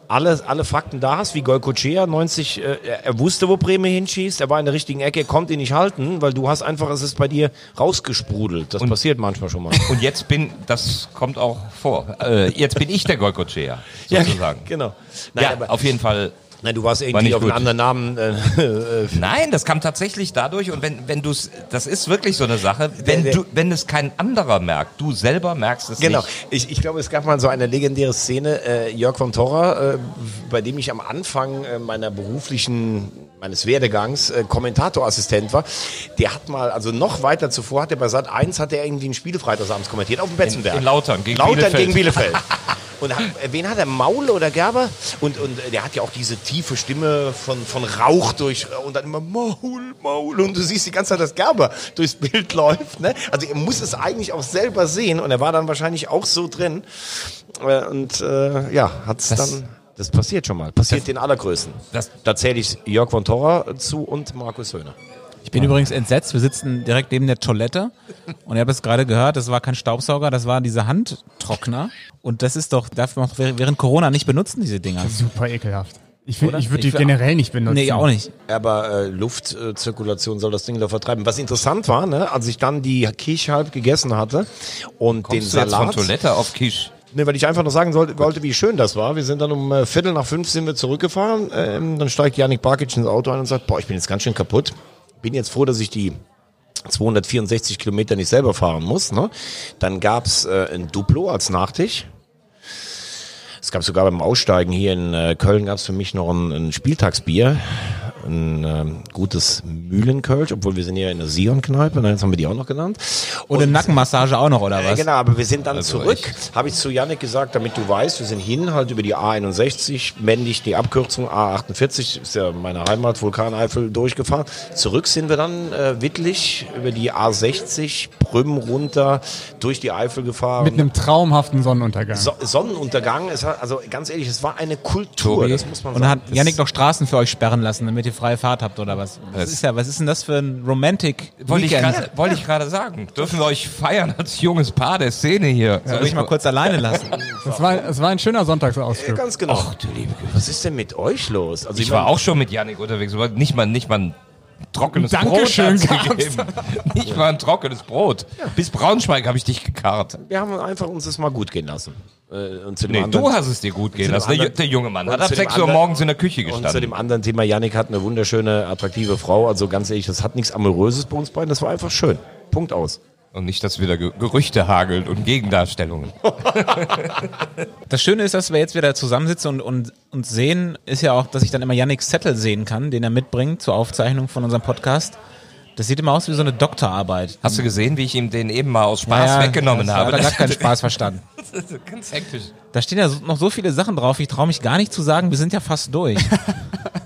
alle, alle Fakten da hast, wie Golcochea 90, äh, er wusste, wo Bremen hinschießt, er war in der richtigen Ecke, er konnte ihn nicht halten, weil du hast einfach, es ist bei dir rausgesprudelt. Das passiert manchmal schon mal. Und jetzt bin, das kommt auch vor, äh, jetzt bin ich der Golcochea, sozusagen. genau. Ja, auf jeden Fall Nein, du warst War irgendwie nicht auf einen gut. anderen Namen. Äh, äh, Nein, das kam tatsächlich dadurch und wenn, wenn du es, das ist wirklich so eine Sache, wenn du, wenn es kein anderer merkt, du selber merkst es Genau. nicht. Ich, ich glaube, es gab mal so eine legendäre Szene, äh, Jörg von Torra, äh, bei dem ich am Anfang äh, meiner beruflichen, meines Werdegangs äh, Kommentatorassistent war. Der hat mal, also noch weiter zuvor, hat er bei Sat 1 hat er irgendwie ein Spiel freitagsabends kommentiert auf dem Betzenberg. in Lautern gegen Lautern Bielefeld. gegen Bielefeld. Und hat, äh, wen hat er? Maul oder Gerber? Und, und äh, der hat ja auch diese tiefe Stimme von, von Rauch durch und dann immer Maul, Maul. Und du siehst die ganze Zeit, dass Gerber durchs Bild läuft. Ne? Also er muss es eigentlich auch selber sehen und er war dann wahrscheinlich auch so drin. Äh, Und äh, ja, hat's Das- dann. Das passiert schon mal. Passiert den Allergrößten. Das- da zähle ich Jörg von Torra zu und Markus Höhner. Ich bin übrigens entsetzt. Wir sitzen direkt neben der Toilette und ihr habt es gerade gehört, das war kein Staubsauger, das war dieser Handtrockner. Und das ist doch, darf man auch während Corona nicht benutzen, diese Dinger. Super ekelhaft. Ich, ich würde die Ich- generell nicht benutzen. Nee, auch nicht. Aber äh, Luftzirkulation soll das Ding da vertreiben. Was interessant war, ne, als ich dann die Quiche halb gegessen hatte und den Kommst du jetzt von Salat. Toilette auf Kisch? Ne, weil ich einfach noch sagen sollte, wollte, wie schön das war. Wir sind dann um äh, Viertel nach fünf sind wir zurückgefahren. Ähm, dann steigt Janik Barkic ins Auto ein und sagt, boah, ich bin jetzt ganz schön kaputt. Bin jetzt froh, dass ich die 264 Kilometer nicht selber fahren muss. Ne? Dann gab's äh, ein Duplo als Nachtisch. Es gab sogar beim Aussteigen hier in äh, Köln gab's für mich noch ein, ein Spieltagsbier. Ein ähm, gutes Mühlenkölsch, obwohl wir sind ja in der Sion-Kneipe, ne, jetzt haben wir die auch noch genannt. Und eine Nackenmassage auch noch, oder Äh, was? genau, aber wir sind dann Also zurück, habe ich zu Yannick gesagt, damit du weißt, wir sind hin halt über die A61, männlich die Abkürzung A48, ist ja meine Heimat, Vulkaneifel, durchgefahren. Zurück sind wir dann äh, Wittlich über die A60, Prüm runter, durch die Eifel gefahren. Mit einem traumhaften Sonnenuntergang. so Sonnenuntergang, hat, also ganz ehrlich, es war eine Kultur, Tobi. das muss man und sagen. hat Das- Yannick noch Straßen für euch sperren lassen, damit ihr freie Fahrt habt oder was? Was ist ja, was ist denn das für ein Romantic Wollte ich Weekend? gerade wollte ich gerade sagen. Dürfen wir euch feiern als junges Paar der Szene hier? Soll ich mal kurz alleine lassen? Es war, es war ein schöner Ja, Sonntagsauskurier. ganz genau. Ach du liebe Güte. Was ist denn mit euch los? Also Ich war auch schon mit Yannick unterwegs, aber nicht mal, nicht mal ein trockenes Dankeschön Brot gegeben. Nicht mal ein trockenes Brot. Bis Braunschweig habe ich dich gekarrt. wir haben einfach uns das mal gut gehen lassen. Äh, Und zu dem Nee, anderen- du hast es dir gut gehen lassen. Der, anderen- der junge Mann hat ab zu dem 6 Uhr morgens in der Küche Und zu gestanden. dem anderen Thema, Yannick hat eine wunderschöne, attraktive Frau. Also ganz ehrlich, das hat nichts Amoröses bei uns beiden. Das war einfach schön. Punkt aus. Und nicht, dass wieder Ge- Gerüchte hageln und Gegendarstellungen. Das Schöne ist, dass wir jetzt wieder zusammensitzen und, und, und sehen, ist ja auch, dass ich dann immer Yannicks Zettel sehen kann, den er mitbringt zur Aufzeichnung von unserem Podcast. Das sieht immer aus wie so eine Doktorarbeit. Hast du gesehen, wie ich ihm den eben mal aus Spaß Ja, ja, weggenommen das habe? Er gar keinen Spaß verstanden. Das ist ganz hektisch. Da stehen ja noch so viele Sachen drauf, ich traue mich gar nicht zu sagen, wir sind ja fast durch.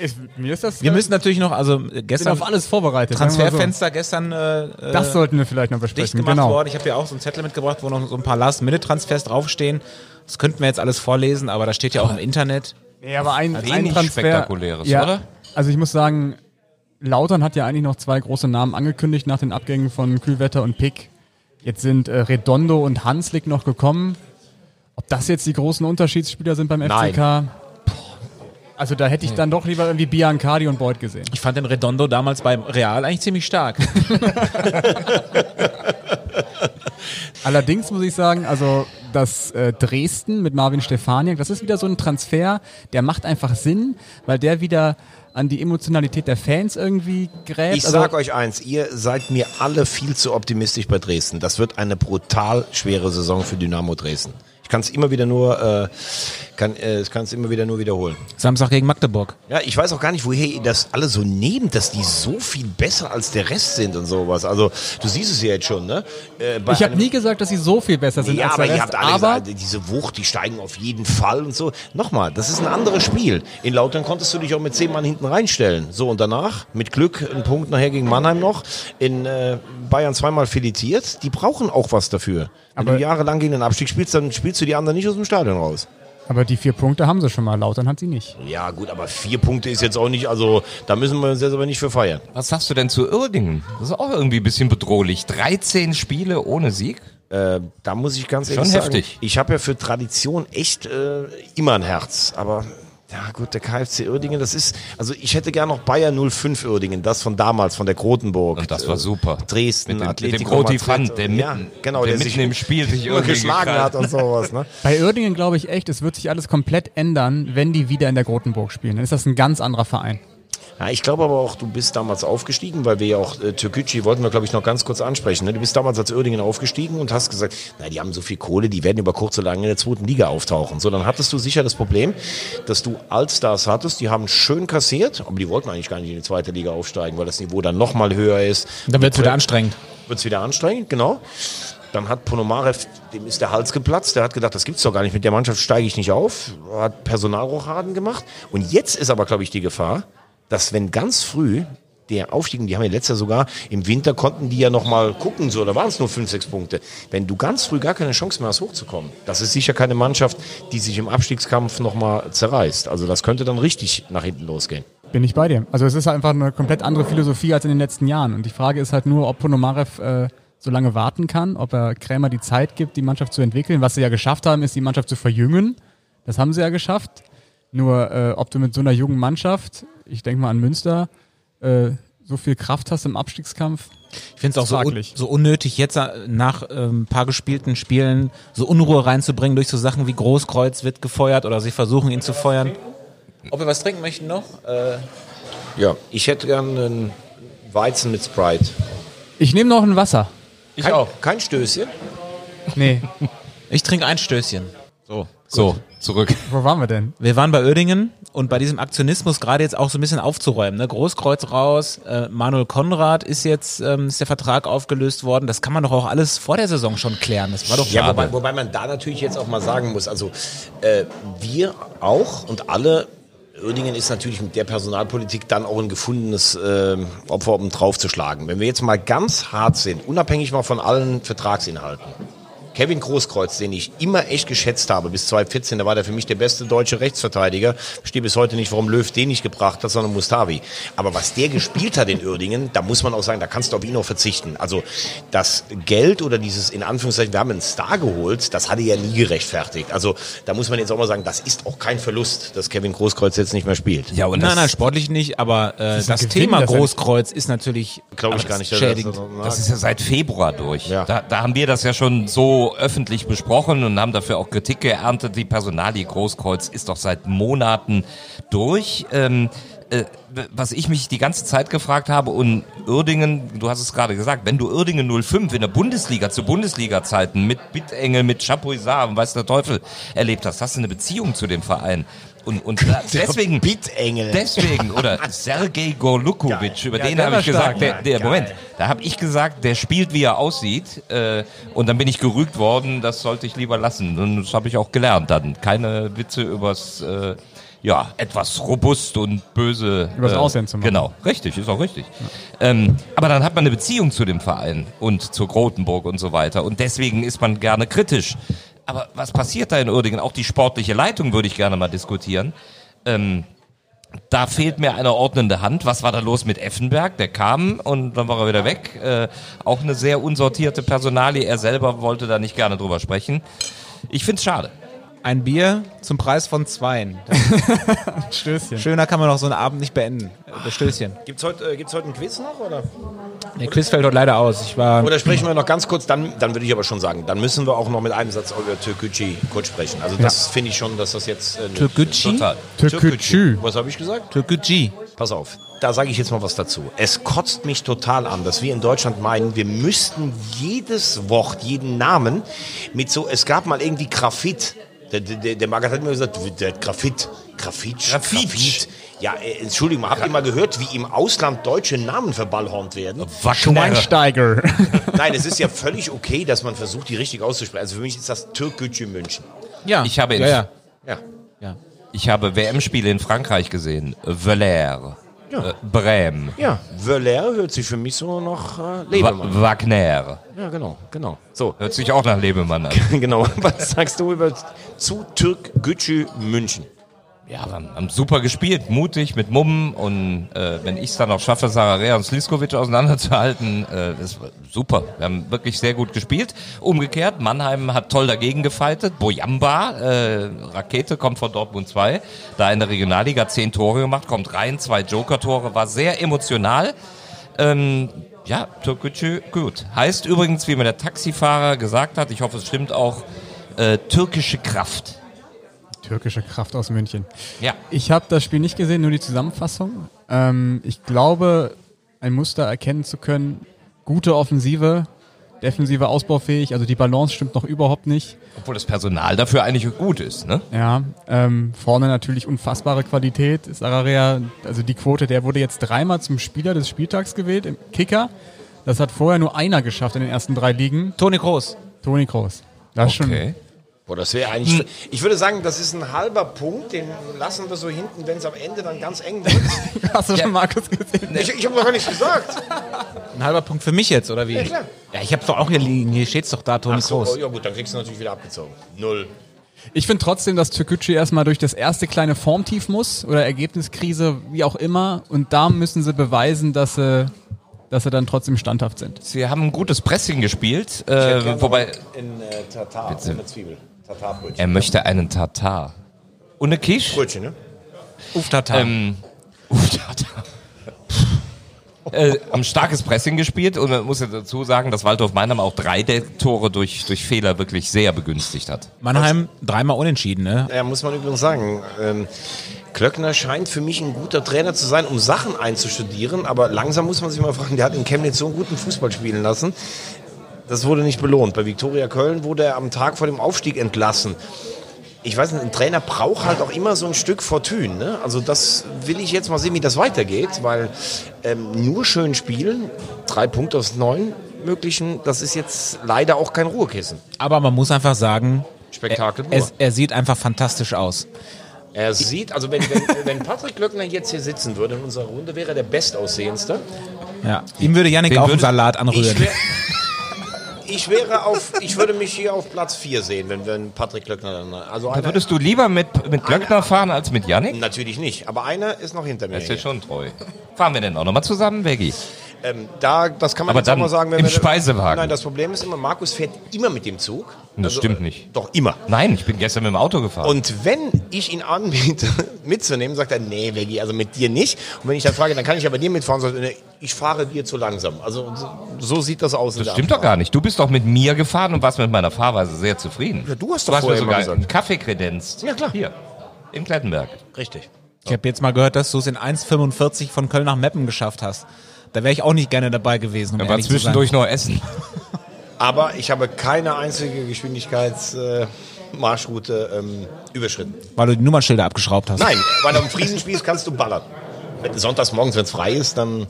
Ist- Mir ist das. Wir müssen natürlich noch, also äh, ich bin gestern auf alles vorbereitet. Transferfenster gestern äh, So. Das sollten wir vielleicht noch besprechen. gemacht Genau. worden. Ich habe ja auch so einen Zettel mitgebracht, wo noch so ein paar Last-Minute-Transfers draufstehen. Das könnten wir jetzt alles vorlesen, aber da steht ja auch im Internet. Ja, aber ein, ein Wenig Transfer. Spektakuläres, ja, oder? Also ich muss sagen, Lautern hat ja eigentlich noch zwei große Namen angekündigt nach den Abgängen von Kühlwetter und Pick. Jetzt sind äh, Redondo und Hanslik noch gekommen. Ob das jetzt die großen Unterschiedsspieler sind beim Nein. FCK? Also da hätte ich dann doch lieber irgendwie Biancardi und Beuth gesehen. Ich fand den Redondo damals beim Real eigentlich ziemlich stark. Allerdings muss ich sagen, also das äh, Dresden mit Marvin Stefaniak, das ist wieder so ein Transfer, der macht einfach Sinn, weil der wieder an die Emotionalität der Fans irgendwie gräbt. Ich Also- sag euch eins, ihr seid mir alle viel zu optimistisch bei Dresden. Das wird eine brutal schwere Saison für Dynamo Dresden. Ich kann es immer wieder nur, äh, kann, äh, ich kann es immer wieder nur wiederholen. Samstag gegen Magdeburg. Ja, ich weiß auch gar nicht, woher ihr das alle so nehmt, dass die so viel besser als der Rest sind und sowas. Also du siehst es ja jetzt schon, ne? Äh, Ich habe nie gesagt, dass sie so viel besser sind ja, als aber der ihr Rest, habt alle aber gesagt, diese Wucht, die steigen auf jeden Fall und so. Nochmal, das ist ein anderes Spiel. In Lautern konntest du dich auch mit zehn Mann hinten reinstellen. So, und danach, mit Glück, ein Punkt nachher gegen Mannheim noch, in äh, Bayern zweimal filetiert. Die brauchen auch was dafür. Wenn Aber- du jahrelang gegen den Abstieg spielst, dann spielst du die anderen nicht aus dem Stadion raus. Aber die vier Punkte haben sie schon mal, Lautern hat sie nicht. Ja, gut, aber vier Punkte ist jetzt auch nicht, also da müssen wir uns jetzt aber nicht für feiern. Was sagst du denn zu Uerdingen? Das ist auch irgendwie ein bisschen bedrohlich. 13 Spiele ohne Sieg? Äh, da muss ich ganz ehrlich Schon sagen, heftig. ich habe ja für Tradition echt äh, immer ein Herz, aber ja gut, der KFC Uerdingen, das ist, also ich hätte gern noch Bayer 05 Uerdingen, das von damals, von der Grotenburg. Und das war super. Dresden, Mit dem, mit dem Groti Madrid. Fand, der, ja, mitten, genau, der, der, mitten sich im Spiel sich irgendwie geschlagen hat und sowas. Ne? Bei Uerdingen glaube ich echt, es wird sich alles komplett ändern, wenn die wieder in der Grotenburg spielen. Dann ist das ein ganz anderer Verein. Ja, ich glaube aber auch, du bist damals aufgestiegen, weil wir ja auch äh, Türkgücü wollten wir, glaube ich, noch ganz kurz ansprechen. Ne? Du bist damals als Uerdingen aufgestiegen und hast gesagt, na, die haben so viel Kohle, die werden über kurz oder lang in der zweiten Liga auftauchen. So, dann hattest du sicher das Problem, dass du Allstars hattest, die haben schön kassiert, aber die wollten eigentlich gar nicht in die zweite Liga aufsteigen, weil das Niveau dann nochmal höher ist. Dann wird es wieder anstrengend. Wird es wieder anstrengend, genau. Dann hat Ponomarev, dem ist der Hals geplatzt, der hat gedacht, das gibt's doch gar nicht, mit der Mannschaft steige ich nicht auf, hat Personalrochaden gemacht. Und jetzt ist aber, glaube ich, die Gefahr, dass wenn ganz früh der Aufstieg, und die haben ja letztes Jahr sogar, im Winter konnten die ja nochmal gucken, so, da waren es nur fünf, sechs Punkte. Wenn du ganz früh gar keine Chance mehr hast, hochzukommen, das ist sicher keine Mannschaft, die sich im Abstiegskampf nochmal zerreißt. Also das könnte dann richtig nach hinten losgehen. Bin ich bei dir. Also es ist einfach eine komplett andere Philosophie als in den letzten Jahren. Und die Frage ist halt nur, ob Ponomarev äh, so lange warten kann, ob er Krämer die Zeit gibt, die Mannschaft zu entwickeln. Was sie ja geschafft haben, ist die Mannschaft zu verjüngen. Das haben sie ja geschafft. Nur äh, ob du mit so einer jungen Mannschaft, ich denke mal an Münster, äh, so viel Kraft hast im Abstiegskampf. Ich finde es auch so, un so unnötig, jetzt äh, nach ein ähm, paar gespielten Spielen so Unruhe reinzubringen durch so Sachen wie Großkreuz wird gefeuert oder sie versuchen ihn zu feuern. Ob wir was trinken möchten noch? Äh, Ja, ich hätte gern einen Weizen mit Sprite. Ich nehme noch ein Wasser. Kein, kein Stößchen. Nee, ich trinke ein Stößchen. So. So, zurück. wo waren wir denn? Wir waren bei Oerdingen und bei diesem Aktionismus gerade jetzt auch so ein bisschen aufzuräumen. Ne? Großkreuz raus, äh, Manuel Konrad ist jetzt, ähm, ist der Vertrag aufgelöst worden. Das kann man doch auch alles vor der Saison schon klären. Das war doch Ja, wobei, wobei man da natürlich jetzt auch mal sagen muss, also äh, wir auch und alle, Uerdingen ist natürlich mit der Personalpolitik dann auch ein gefundenes äh, Opfer, um draufzuschlagen. Wenn wir jetzt mal ganz hart sind, unabhängig mal von allen Vertragsinhalten. Kevin Großkreuz, den ich immer echt geschätzt habe, bis 2014, da war der für mich der beste deutsche Rechtsverteidiger. Verstehe bis heute nicht, warum Löw den nicht gebracht hat, sondern Mustavi. Aber was der gespielt hat in Uerdingen, da muss man auch sagen, da kannst du auf ihn auch verzichten. Also das Geld oder dieses, in Anführungszeichen, wir haben einen Star geholt, das hatte ja nie gerechtfertigt. Also da muss man jetzt auch mal sagen, das ist auch kein Verlust, dass Kevin Großkreuz jetzt nicht mehr spielt. Ja, und nein, das, nein, sportlich nicht, aber äh, ein das Gewinn, Thema dass er- Großkreuz ist natürlich Glaube ich gar das nicht. schädigend. das ist ja seit Februar durch. Ja. Da, da haben wir das ja schon so öffentlich besprochen und haben dafür auch Kritik geerntet. Die Personalie Großkreuz ist doch seit Monaten durch. Ähm, äh, was ich mich die ganze Zeit gefragt habe und Uerdingen, du hast es gerade gesagt, wenn du Uerdingen 05 in der Bundesliga zu Bundesliga-Zeiten mit Bittengel, mit Chapuisat und weiß der Teufel erlebt hast, hast du eine Beziehung zu dem Verein. Und, und da- deswegen, Bittengel. deswegen, oder Sergej Gorlukovic, über den der habe ich gesagt, der, der Moment, da habe ich gesagt, der spielt, wie er aussieht, äh, und dann bin ich gerügt worden, das sollte ich lieber lassen. Und das habe ich auch gelernt dann. Keine Witze übers, äh, ja, etwas robust und böse. Übers äh, Aussehen zu machen. Genau, richtig, ist auch richtig. Ähm, aber dann hat man eine Beziehung zu dem Verein und zur Grotenburg und so weiter. Und deswegen ist man gerne kritisch. Aber was passiert da in Uerdingen? Auch die sportliche Leitung würde ich gerne mal diskutieren. Ähm, da fehlt mir eine ordnende Hand. Was war da los mit Effenberg? Der kam und dann war er wieder weg. Äh, auch eine sehr unsortierte Personalie. Er selber wollte da nicht gerne drüber sprechen. Ich find's schade. Ein Bier zum Preis von zweien. Stößchen. Schöner kann man doch so einen Abend nicht beenden. Äh, Das Stößchen. Gibt's heute, äh, gibt's heute ein Quiz noch? Oder? Der Quiz fällt heute leider aus. Ich war Oder sprechen wir noch ganz kurz, dann, dann würde ich aber schon sagen, dann müssen wir auch noch mit einem Satz über Türkgücü kurz sprechen. Also das finde ich schon, dass das jetzt... Äh, Türkgücü? Total. Türkgücü. Was habe ich gesagt? Türkgücü. Pass auf, da sage ich jetzt mal was dazu. Es kotzt mich total an, dass wir in Deutschland meinen, wir müssten jedes Wort, jeden Namen mit so, es gab mal irgendwie Graphit. Der, der, der Margaret hat mir gesagt, der Graphit. Graphit. Graphit. Ja, äh, Entschuldigung, mal, habt ihr mal gehört, wie im Ausland deutsche Namen verballhornt werden? Schweinsteiger. Nein, es ist ja völlig okay, dass man versucht, die richtig auszusprechen. Also für mich ist das Türkgücü München. Ja. Ich habe in- ja, ja. Ja. ja. Ich habe WM-Spiele in Frankreich gesehen. Velair. Äh, Brême. Ja, Völler hört sich für mich so noch äh, Wa Lebemann. Wagner. Ja, genau, genau. So, Hört sich auch nach Lebemann an. genau. Was sagst du über zu Türkgücü München? Ja, haben, haben super gespielt, mutig, mit Mummen und äh, wenn ich es dann auch schaffe, Sararea und Sliskovic auseinanderzuhalten, äh, ist super. Wir haben wirklich sehr gut gespielt. Umgekehrt, Mannheim hat toll dagegen gefeitet. Boyamba, äh, Rakete, kommt von Dortmund 2, da in der Regionalliga zehn Tore gemacht, kommt rein, zwei Joker-Tore, war sehr emotional. Ähm, ja, Türkgücü, gut. Heißt übrigens, wie mir der Taxifahrer gesagt hat, ich hoffe, es stimmt auch, äh, türkische Kraft. Türkische Kraft aus München. Ja. Ich habe das Spiel nicht gesehen, nur die Zusammenfassung. Ähm, ich glaube, ein Muster erkennen zu können. Gute Offensive, defensive ausbaufähig, also die Balance stimmt noch überhaupt nicht. Obwohl das Personal dafür eigentlich gut ist, ne? Ja, ähm, vorne natürlich unfassbare Qualität. Sararea, also die Quote, der wurde jetzt dreimal zum Spieler des Spieltags gewählt im Kicker. Das hat vorher nur einer geschafft in den ersten drei Ligen. Toni Kroos. Toni Kroos. Das ist schon Okay. Boah, das wäre eigentlich. Ich würde sagen, das ist ein halber Punkt, den lassen wir so hinten, wenn es am Ende dann ganz eng wird. Hast du schon Markus gesehen? Ich, ich habe noch gar nichts gesagt. Ein halber Punkt für mich jetzt, oder wie? Ja, klar. Ja, ich hab's doch auch hier liegen. Hier steht's doch da, Toni Ach so, Kroos. oh, ja gut, dann kriegst du natürlich wieder abgezogen. Null. Ich finde trotzdem, dass Türkgücü erstmal durch das erste kleine Formtief muss oder Ergebniskrise, wie auch immer. Und da müssen sie beweisen, dass sie, dass sie dann trotzdem standhaft sind. Sie haben ein gutes Pressing gespielt, äh, wobei In äh, Tatar, ohne Zwiebel. Tatarbrötchen. er möchte einen Tatar. Und eine Quiche? Brötchen, ne? Uff, Tata. Ähm, uh, Tatar. äh, haben starkes Pressing gespielt und man muss ja dazu sagen, dass Waldorf Mannheim auch drei der Tore durch, durch Fehler wirklich sehr begünstigt hat. Mannheim dreimal unentschieden, ne? Ja, muss man übrigens sagen. Ähm, Klöckner scheint für mich ein guter Trainer zu sein, um Sachen einzustudieren, aber langsam muss man sich mal fragen, der hat in Chemnitz so einen guten Fußball spielen lassen. Das wurde nicht belohnt. Bei Viktoria Köln wurde er am Tag vor dem Aufstieg entlassen. Ich weiß nicht, ein Trainer braucht halt auch immer so ein Stück Fortune. Ne? Also das will ich jetzt mal sehen, wie das weitergeht, weil ähm, nur schön spielen, drei Punkte aus neun möglichen, das ist jetzt leider auch kein Ruhekissen. Aber man muss einfach sagen, Spektakel pur. er, er sieht einfach fantastisch aus. Er sieht, also wenn, wenn, wenn Patrick Glöckner jetzt hier sitzen würde in unserer Runde, wäre er der Bestaussehendste. Ja. Ihm würde Yannick Wen auch einen Salat Ich, anrühren. Ich wäre auf, ich würde mich hier auf Platz 4 sehen, wenn, wenn Patrick Glöckner dann. Also Da würdest du lieber mit, mit Glöckner fahren als mit Yannick? natürlich nicht, aber einer ist noch hinter mir. Das ist ja schon treu. Fahren wir denn auch nochmal zusammen, Veggie? Ähm, da, das kann man Aber jetzt auch dann mal sagen, wenn im wir, Speisewagen. Nein, das Problem ist immer, Markus fährt immer mit dem Zug. Das stimmt nicht. Doch immer. Nein, ich bin gestern mit dem Auto gefahren. Und wenn ich ihn anbiete, mitzunehmen, sagt er, nee, Veggie, also mit dir nicht. Und wenn ich dann frage, dann kann ich aber dir mitfahren, sagt er, ich fahre dir zu langsam. Also so, sieht das aus. in das stimmt doch gar nicht. Du bist doch mit mir gefahren und warst mit meiner Fahrweise sehr zufrieden. Ja, du hast doch du hast mir vorher immer sogar gesagt. einen Kaffee kredenzt. Ja, klar. Hier, im Klettenberg. Richtig. Ich habe jetzt mal gehört, dass du es in 1,45 von Köln nach Meppen geschafft hast. Da wäre ich auch nicht gerne dabei gewesen. Um war sein. zwischendurch noch essen. Aber ich habe keine einzige Geschwindigkeitsmarschroute äh, ähm, überschritten. Weil du die Nummernschilder abgeschraubt hast. Nein, weil am Friesenspieß kannst du ballern. Wenn du sonntags morgens, wenn es frei ist, dann.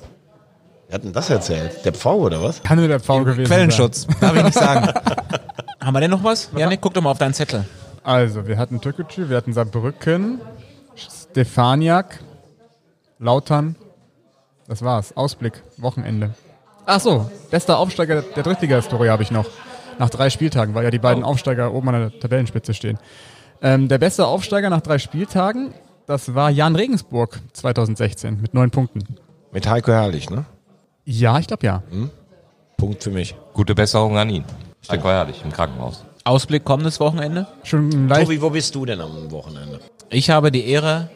Wer hat denn das erzählt? Der Pfau oder was? Kann nur der Pfau gewesen Quellenschutz. Darf ich nicht sagen. Haben wir denn noch was? Janik, guck doch mal auf deinen Zettel. sein. Also, wir hatten Türkgücü, wir hatten Saarbrücken, Stefaniak, Lautern. Das war's. Ausblick, Wochenende. Ach so, bester Aufsteiger der Drittliga-Historie habe ich noch. Nach drei Spieltagen, weil ja die beiden Aufsteiger oben an der Tabellenspitze stehen. Ähm, der beste Aufsteiger nach drei Spieltagen, das war Jan Regensburg 2016 mit neun Punkten. Mit Heiko Herrlich, ne? Ja, ich glaube ja. Punkt für mich. Gute Besserung an ihn. War herrlich im Krankenhaus. Ausblick kommendes Wochenende. Schon leicht. Tobi, wo bist du denn am Wochenende? Ich habe die Ehre,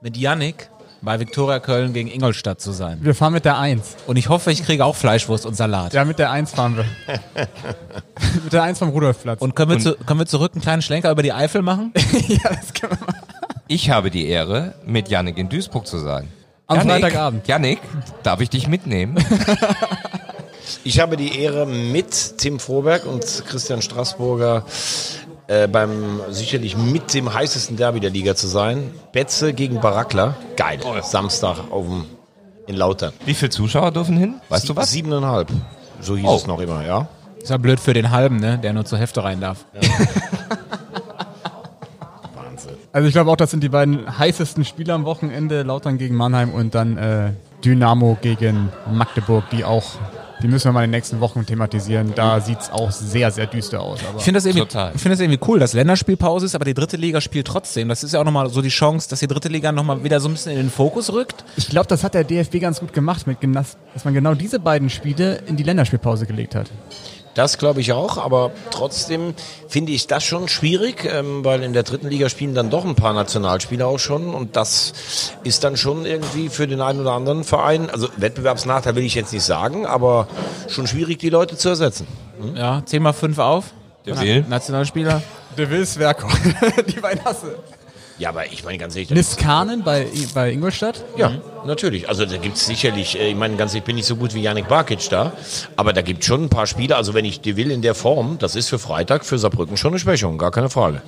mit Yannick bei Viktoria Köln gegen Ingolstadt zu sein. Wir fahren mit der Eins. Und ich hoffe, ich kriege auch Fleischwurst und Salat. Ja, mit der Eins fahren wir. mit der Eins vom Rudolfplatz. Und können wir, zu, können wir zurück einen kleinen Schlenker über die Eifel machen? ja, das können wir machen. Ich habe die Ehre, mit Yannick in Duisburg zu sein. Am Yannick, Freitagabend. Yannick, darf ich dich mitnehmen? Ich habe die Ehre, mit Tim Froberg und Christian Straßburger äh, beim sicherlich mit dem heißesten Derby der Liga zu sein. Betze gegen Barakler. Geil. Samstag auf dem, in Lautern. Wie viele Zuschauer dürfen hin? Weißt du was? Siebeneinhalb. So hieß Oh. es noch immer, ja. Ist ja blöd für den Halben, ne? Der nur zur Hälfte rein darf. Wahnsinn. Also ich glaube auch, das sind die beiden heißesten Spiele am Wochenende. Lautern gegen Mannheim und dann äh, Dynamo gegen Magdeburg, die auch Die müssen wir mal in den nächsten Wochen thematisieren. Da sieht's auch sehr, sehr düster aus. Aber Ich finde das, irgendwie- ich finde das irgendwie cool, dass Länderspielpause ist, aber die dritte Liga spielt trotzdem. Das ist ja auch nochmal so die Chance, dass die dritte Liga nochmal wieder so ein bisschen in den Fokus rückt. ich glaube, das hat der DFB ganz gut gemacht, mit, dass man genau diese beiden Spiele in die Länderspielpause gelegt hat. Das glaube ich auch, aber trotzdem finde ich das schon schwierig, ähm, weil in der dritten Liga spielen dann doch ein paar Nationalspieler auch schon und das ist dann schon irgendwie für den einen oder anderen Verein, also Wettbewerbsnachteil will ich jetzt nicht sagen, aber schon schwierig, die Leute zu ersetzen. Ja, 10 mal 5 auf. Der will. Nationalspieler. Der will Sverko. die beiden hasse. Ja, aber ich meine ganz ehrlich, Niskanen bei, bei Ingolstadt. ja, natürlich. Also da gibt es sicherlich, äh, ich meine ganz ehrlich, ich bin nicht so gut wie Yannick Barkic da, aber da gibt es schon ein paar Spieler, also wenn ich die will in der Form, das ist für Freitag, für Saarbrücken schon eine Schwächung, gar keine Frage.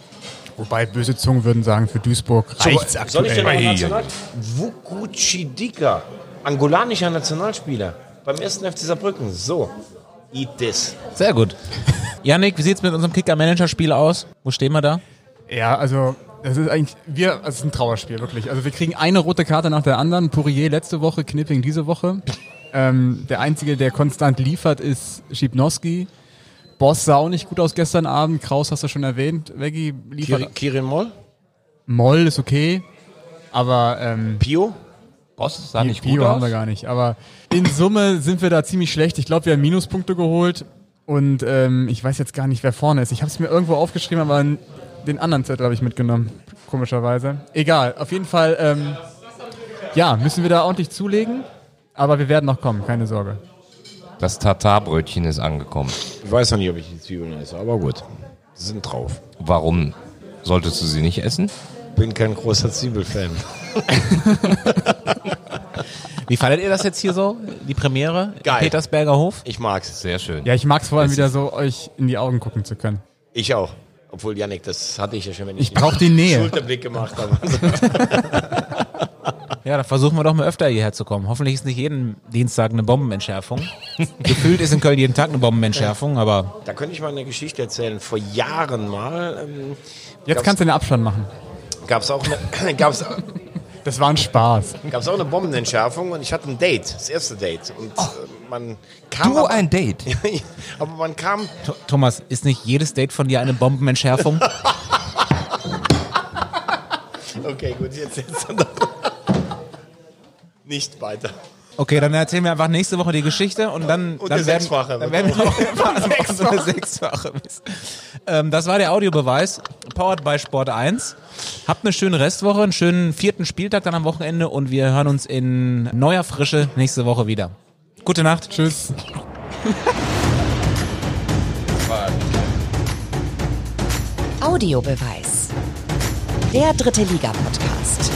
Wobei böse Zungen würden sagen, für Duisburg reicht's Soll ich denn aktuell. national? Vukuchidika, angolanischer Nationalspieler beim ersten FC Saarbrücken. So, eat this. Sehr gut. Yannick, wie sieht's mit unserem Kicker-Manager-Spiel aus? Wo stehen wir da? Ja, also das ist eigentlich, wir, also es ist ein Trauerspiel, wirklich. Also wir kriegen eine rote Karte nach der anderen. Pourier letzte Woche, Knipping diese Woche. Ähm, der Einzige, der konstant liefert, ist Schipnowski. Boss sah auch nicht gut aus gestern Abend. Kraus hast du schon erwähnt. Veggie liefert. Kiri- Kirin Moll, Moll ist okay. Aber ähm, Pio. Boss sah nicht gut Bio haben aus. wir gar nicht. Aber in Summe sind wir da ziemlich schlecht. Ich glaube, wir haben Minuspunkte geholt. Und ähm, ich weiß jetzt gar nicht, wer vorne ist. Ich habe es mir irgendwo aufgeschrieben, aber den anderen Zettel habe ich mitgenommen. Komischerweise. Egal. Auf jeden Fall, ähm, ja, müssen wir da ordentlich zulegen. Aber wir werden noch kommen, keine Sorge. Das Tatarbrötchen ist angekommen. Ich weiß noch nicht, ob ich die Zwiebeln esse, aber gut. Sie sind drauf. Warum solltest du sie nicht essen? Bin kein großer Zwiebelfan. Wie fandet ihr das jetzt hier so? Die Premiere? im Geil. Petersberger Hof? Ich mag's. Sehr schön. Ja, ich mag es vor allem wieder so, euch in die Augen gucken zu können. Ich auch. Obwohl, Yannick, das hatte ich ja schon, wenn Ich brauche die Nähe. Schulterblick gemacht habe. Ja, da versuchen wir doch mal öfter hierher zu kommen. Hoffentlich ist nicht jeden Dienstag eine Bombenentschärfung. Gefühlt ist in Köln jeden Tag eine Bombenentschärfung, aber Da könnte ich mal eine Geschichte erzählen. Vor Jahren mal ähm, Jetzt kannst du den Abstand machen. gab es auch, eine, gab's, Das war ein Spaß. gab's auch eine Bombenentschärfung und ich hatte ein Date, das erste Date. Und äh, man kam. Du aber, ein Date. aber man kam. Th- Thomas, ist nicht jedes Date von dir eine Bombenentschärfung? Okay, gut, jetzt jetzt. Nicht weiter. Okay, dann erzählen wir einfach nächste Woche die Geschichte und dann, Und dann eine werden, Sechsfache. Dann werden wir auch sechsfache. eine Sechsfache. ähm, das war der Audiobeweis, powered by Sport 1. Habt eine schöne Restwoche, einen schönen vierten Spieltag dann am Wochenende und wir hören uns in neuer Frische nächste Woche wieder. Gute Nacht. Tschüss. Audiobeweis. Der dritte Liga-Podcast.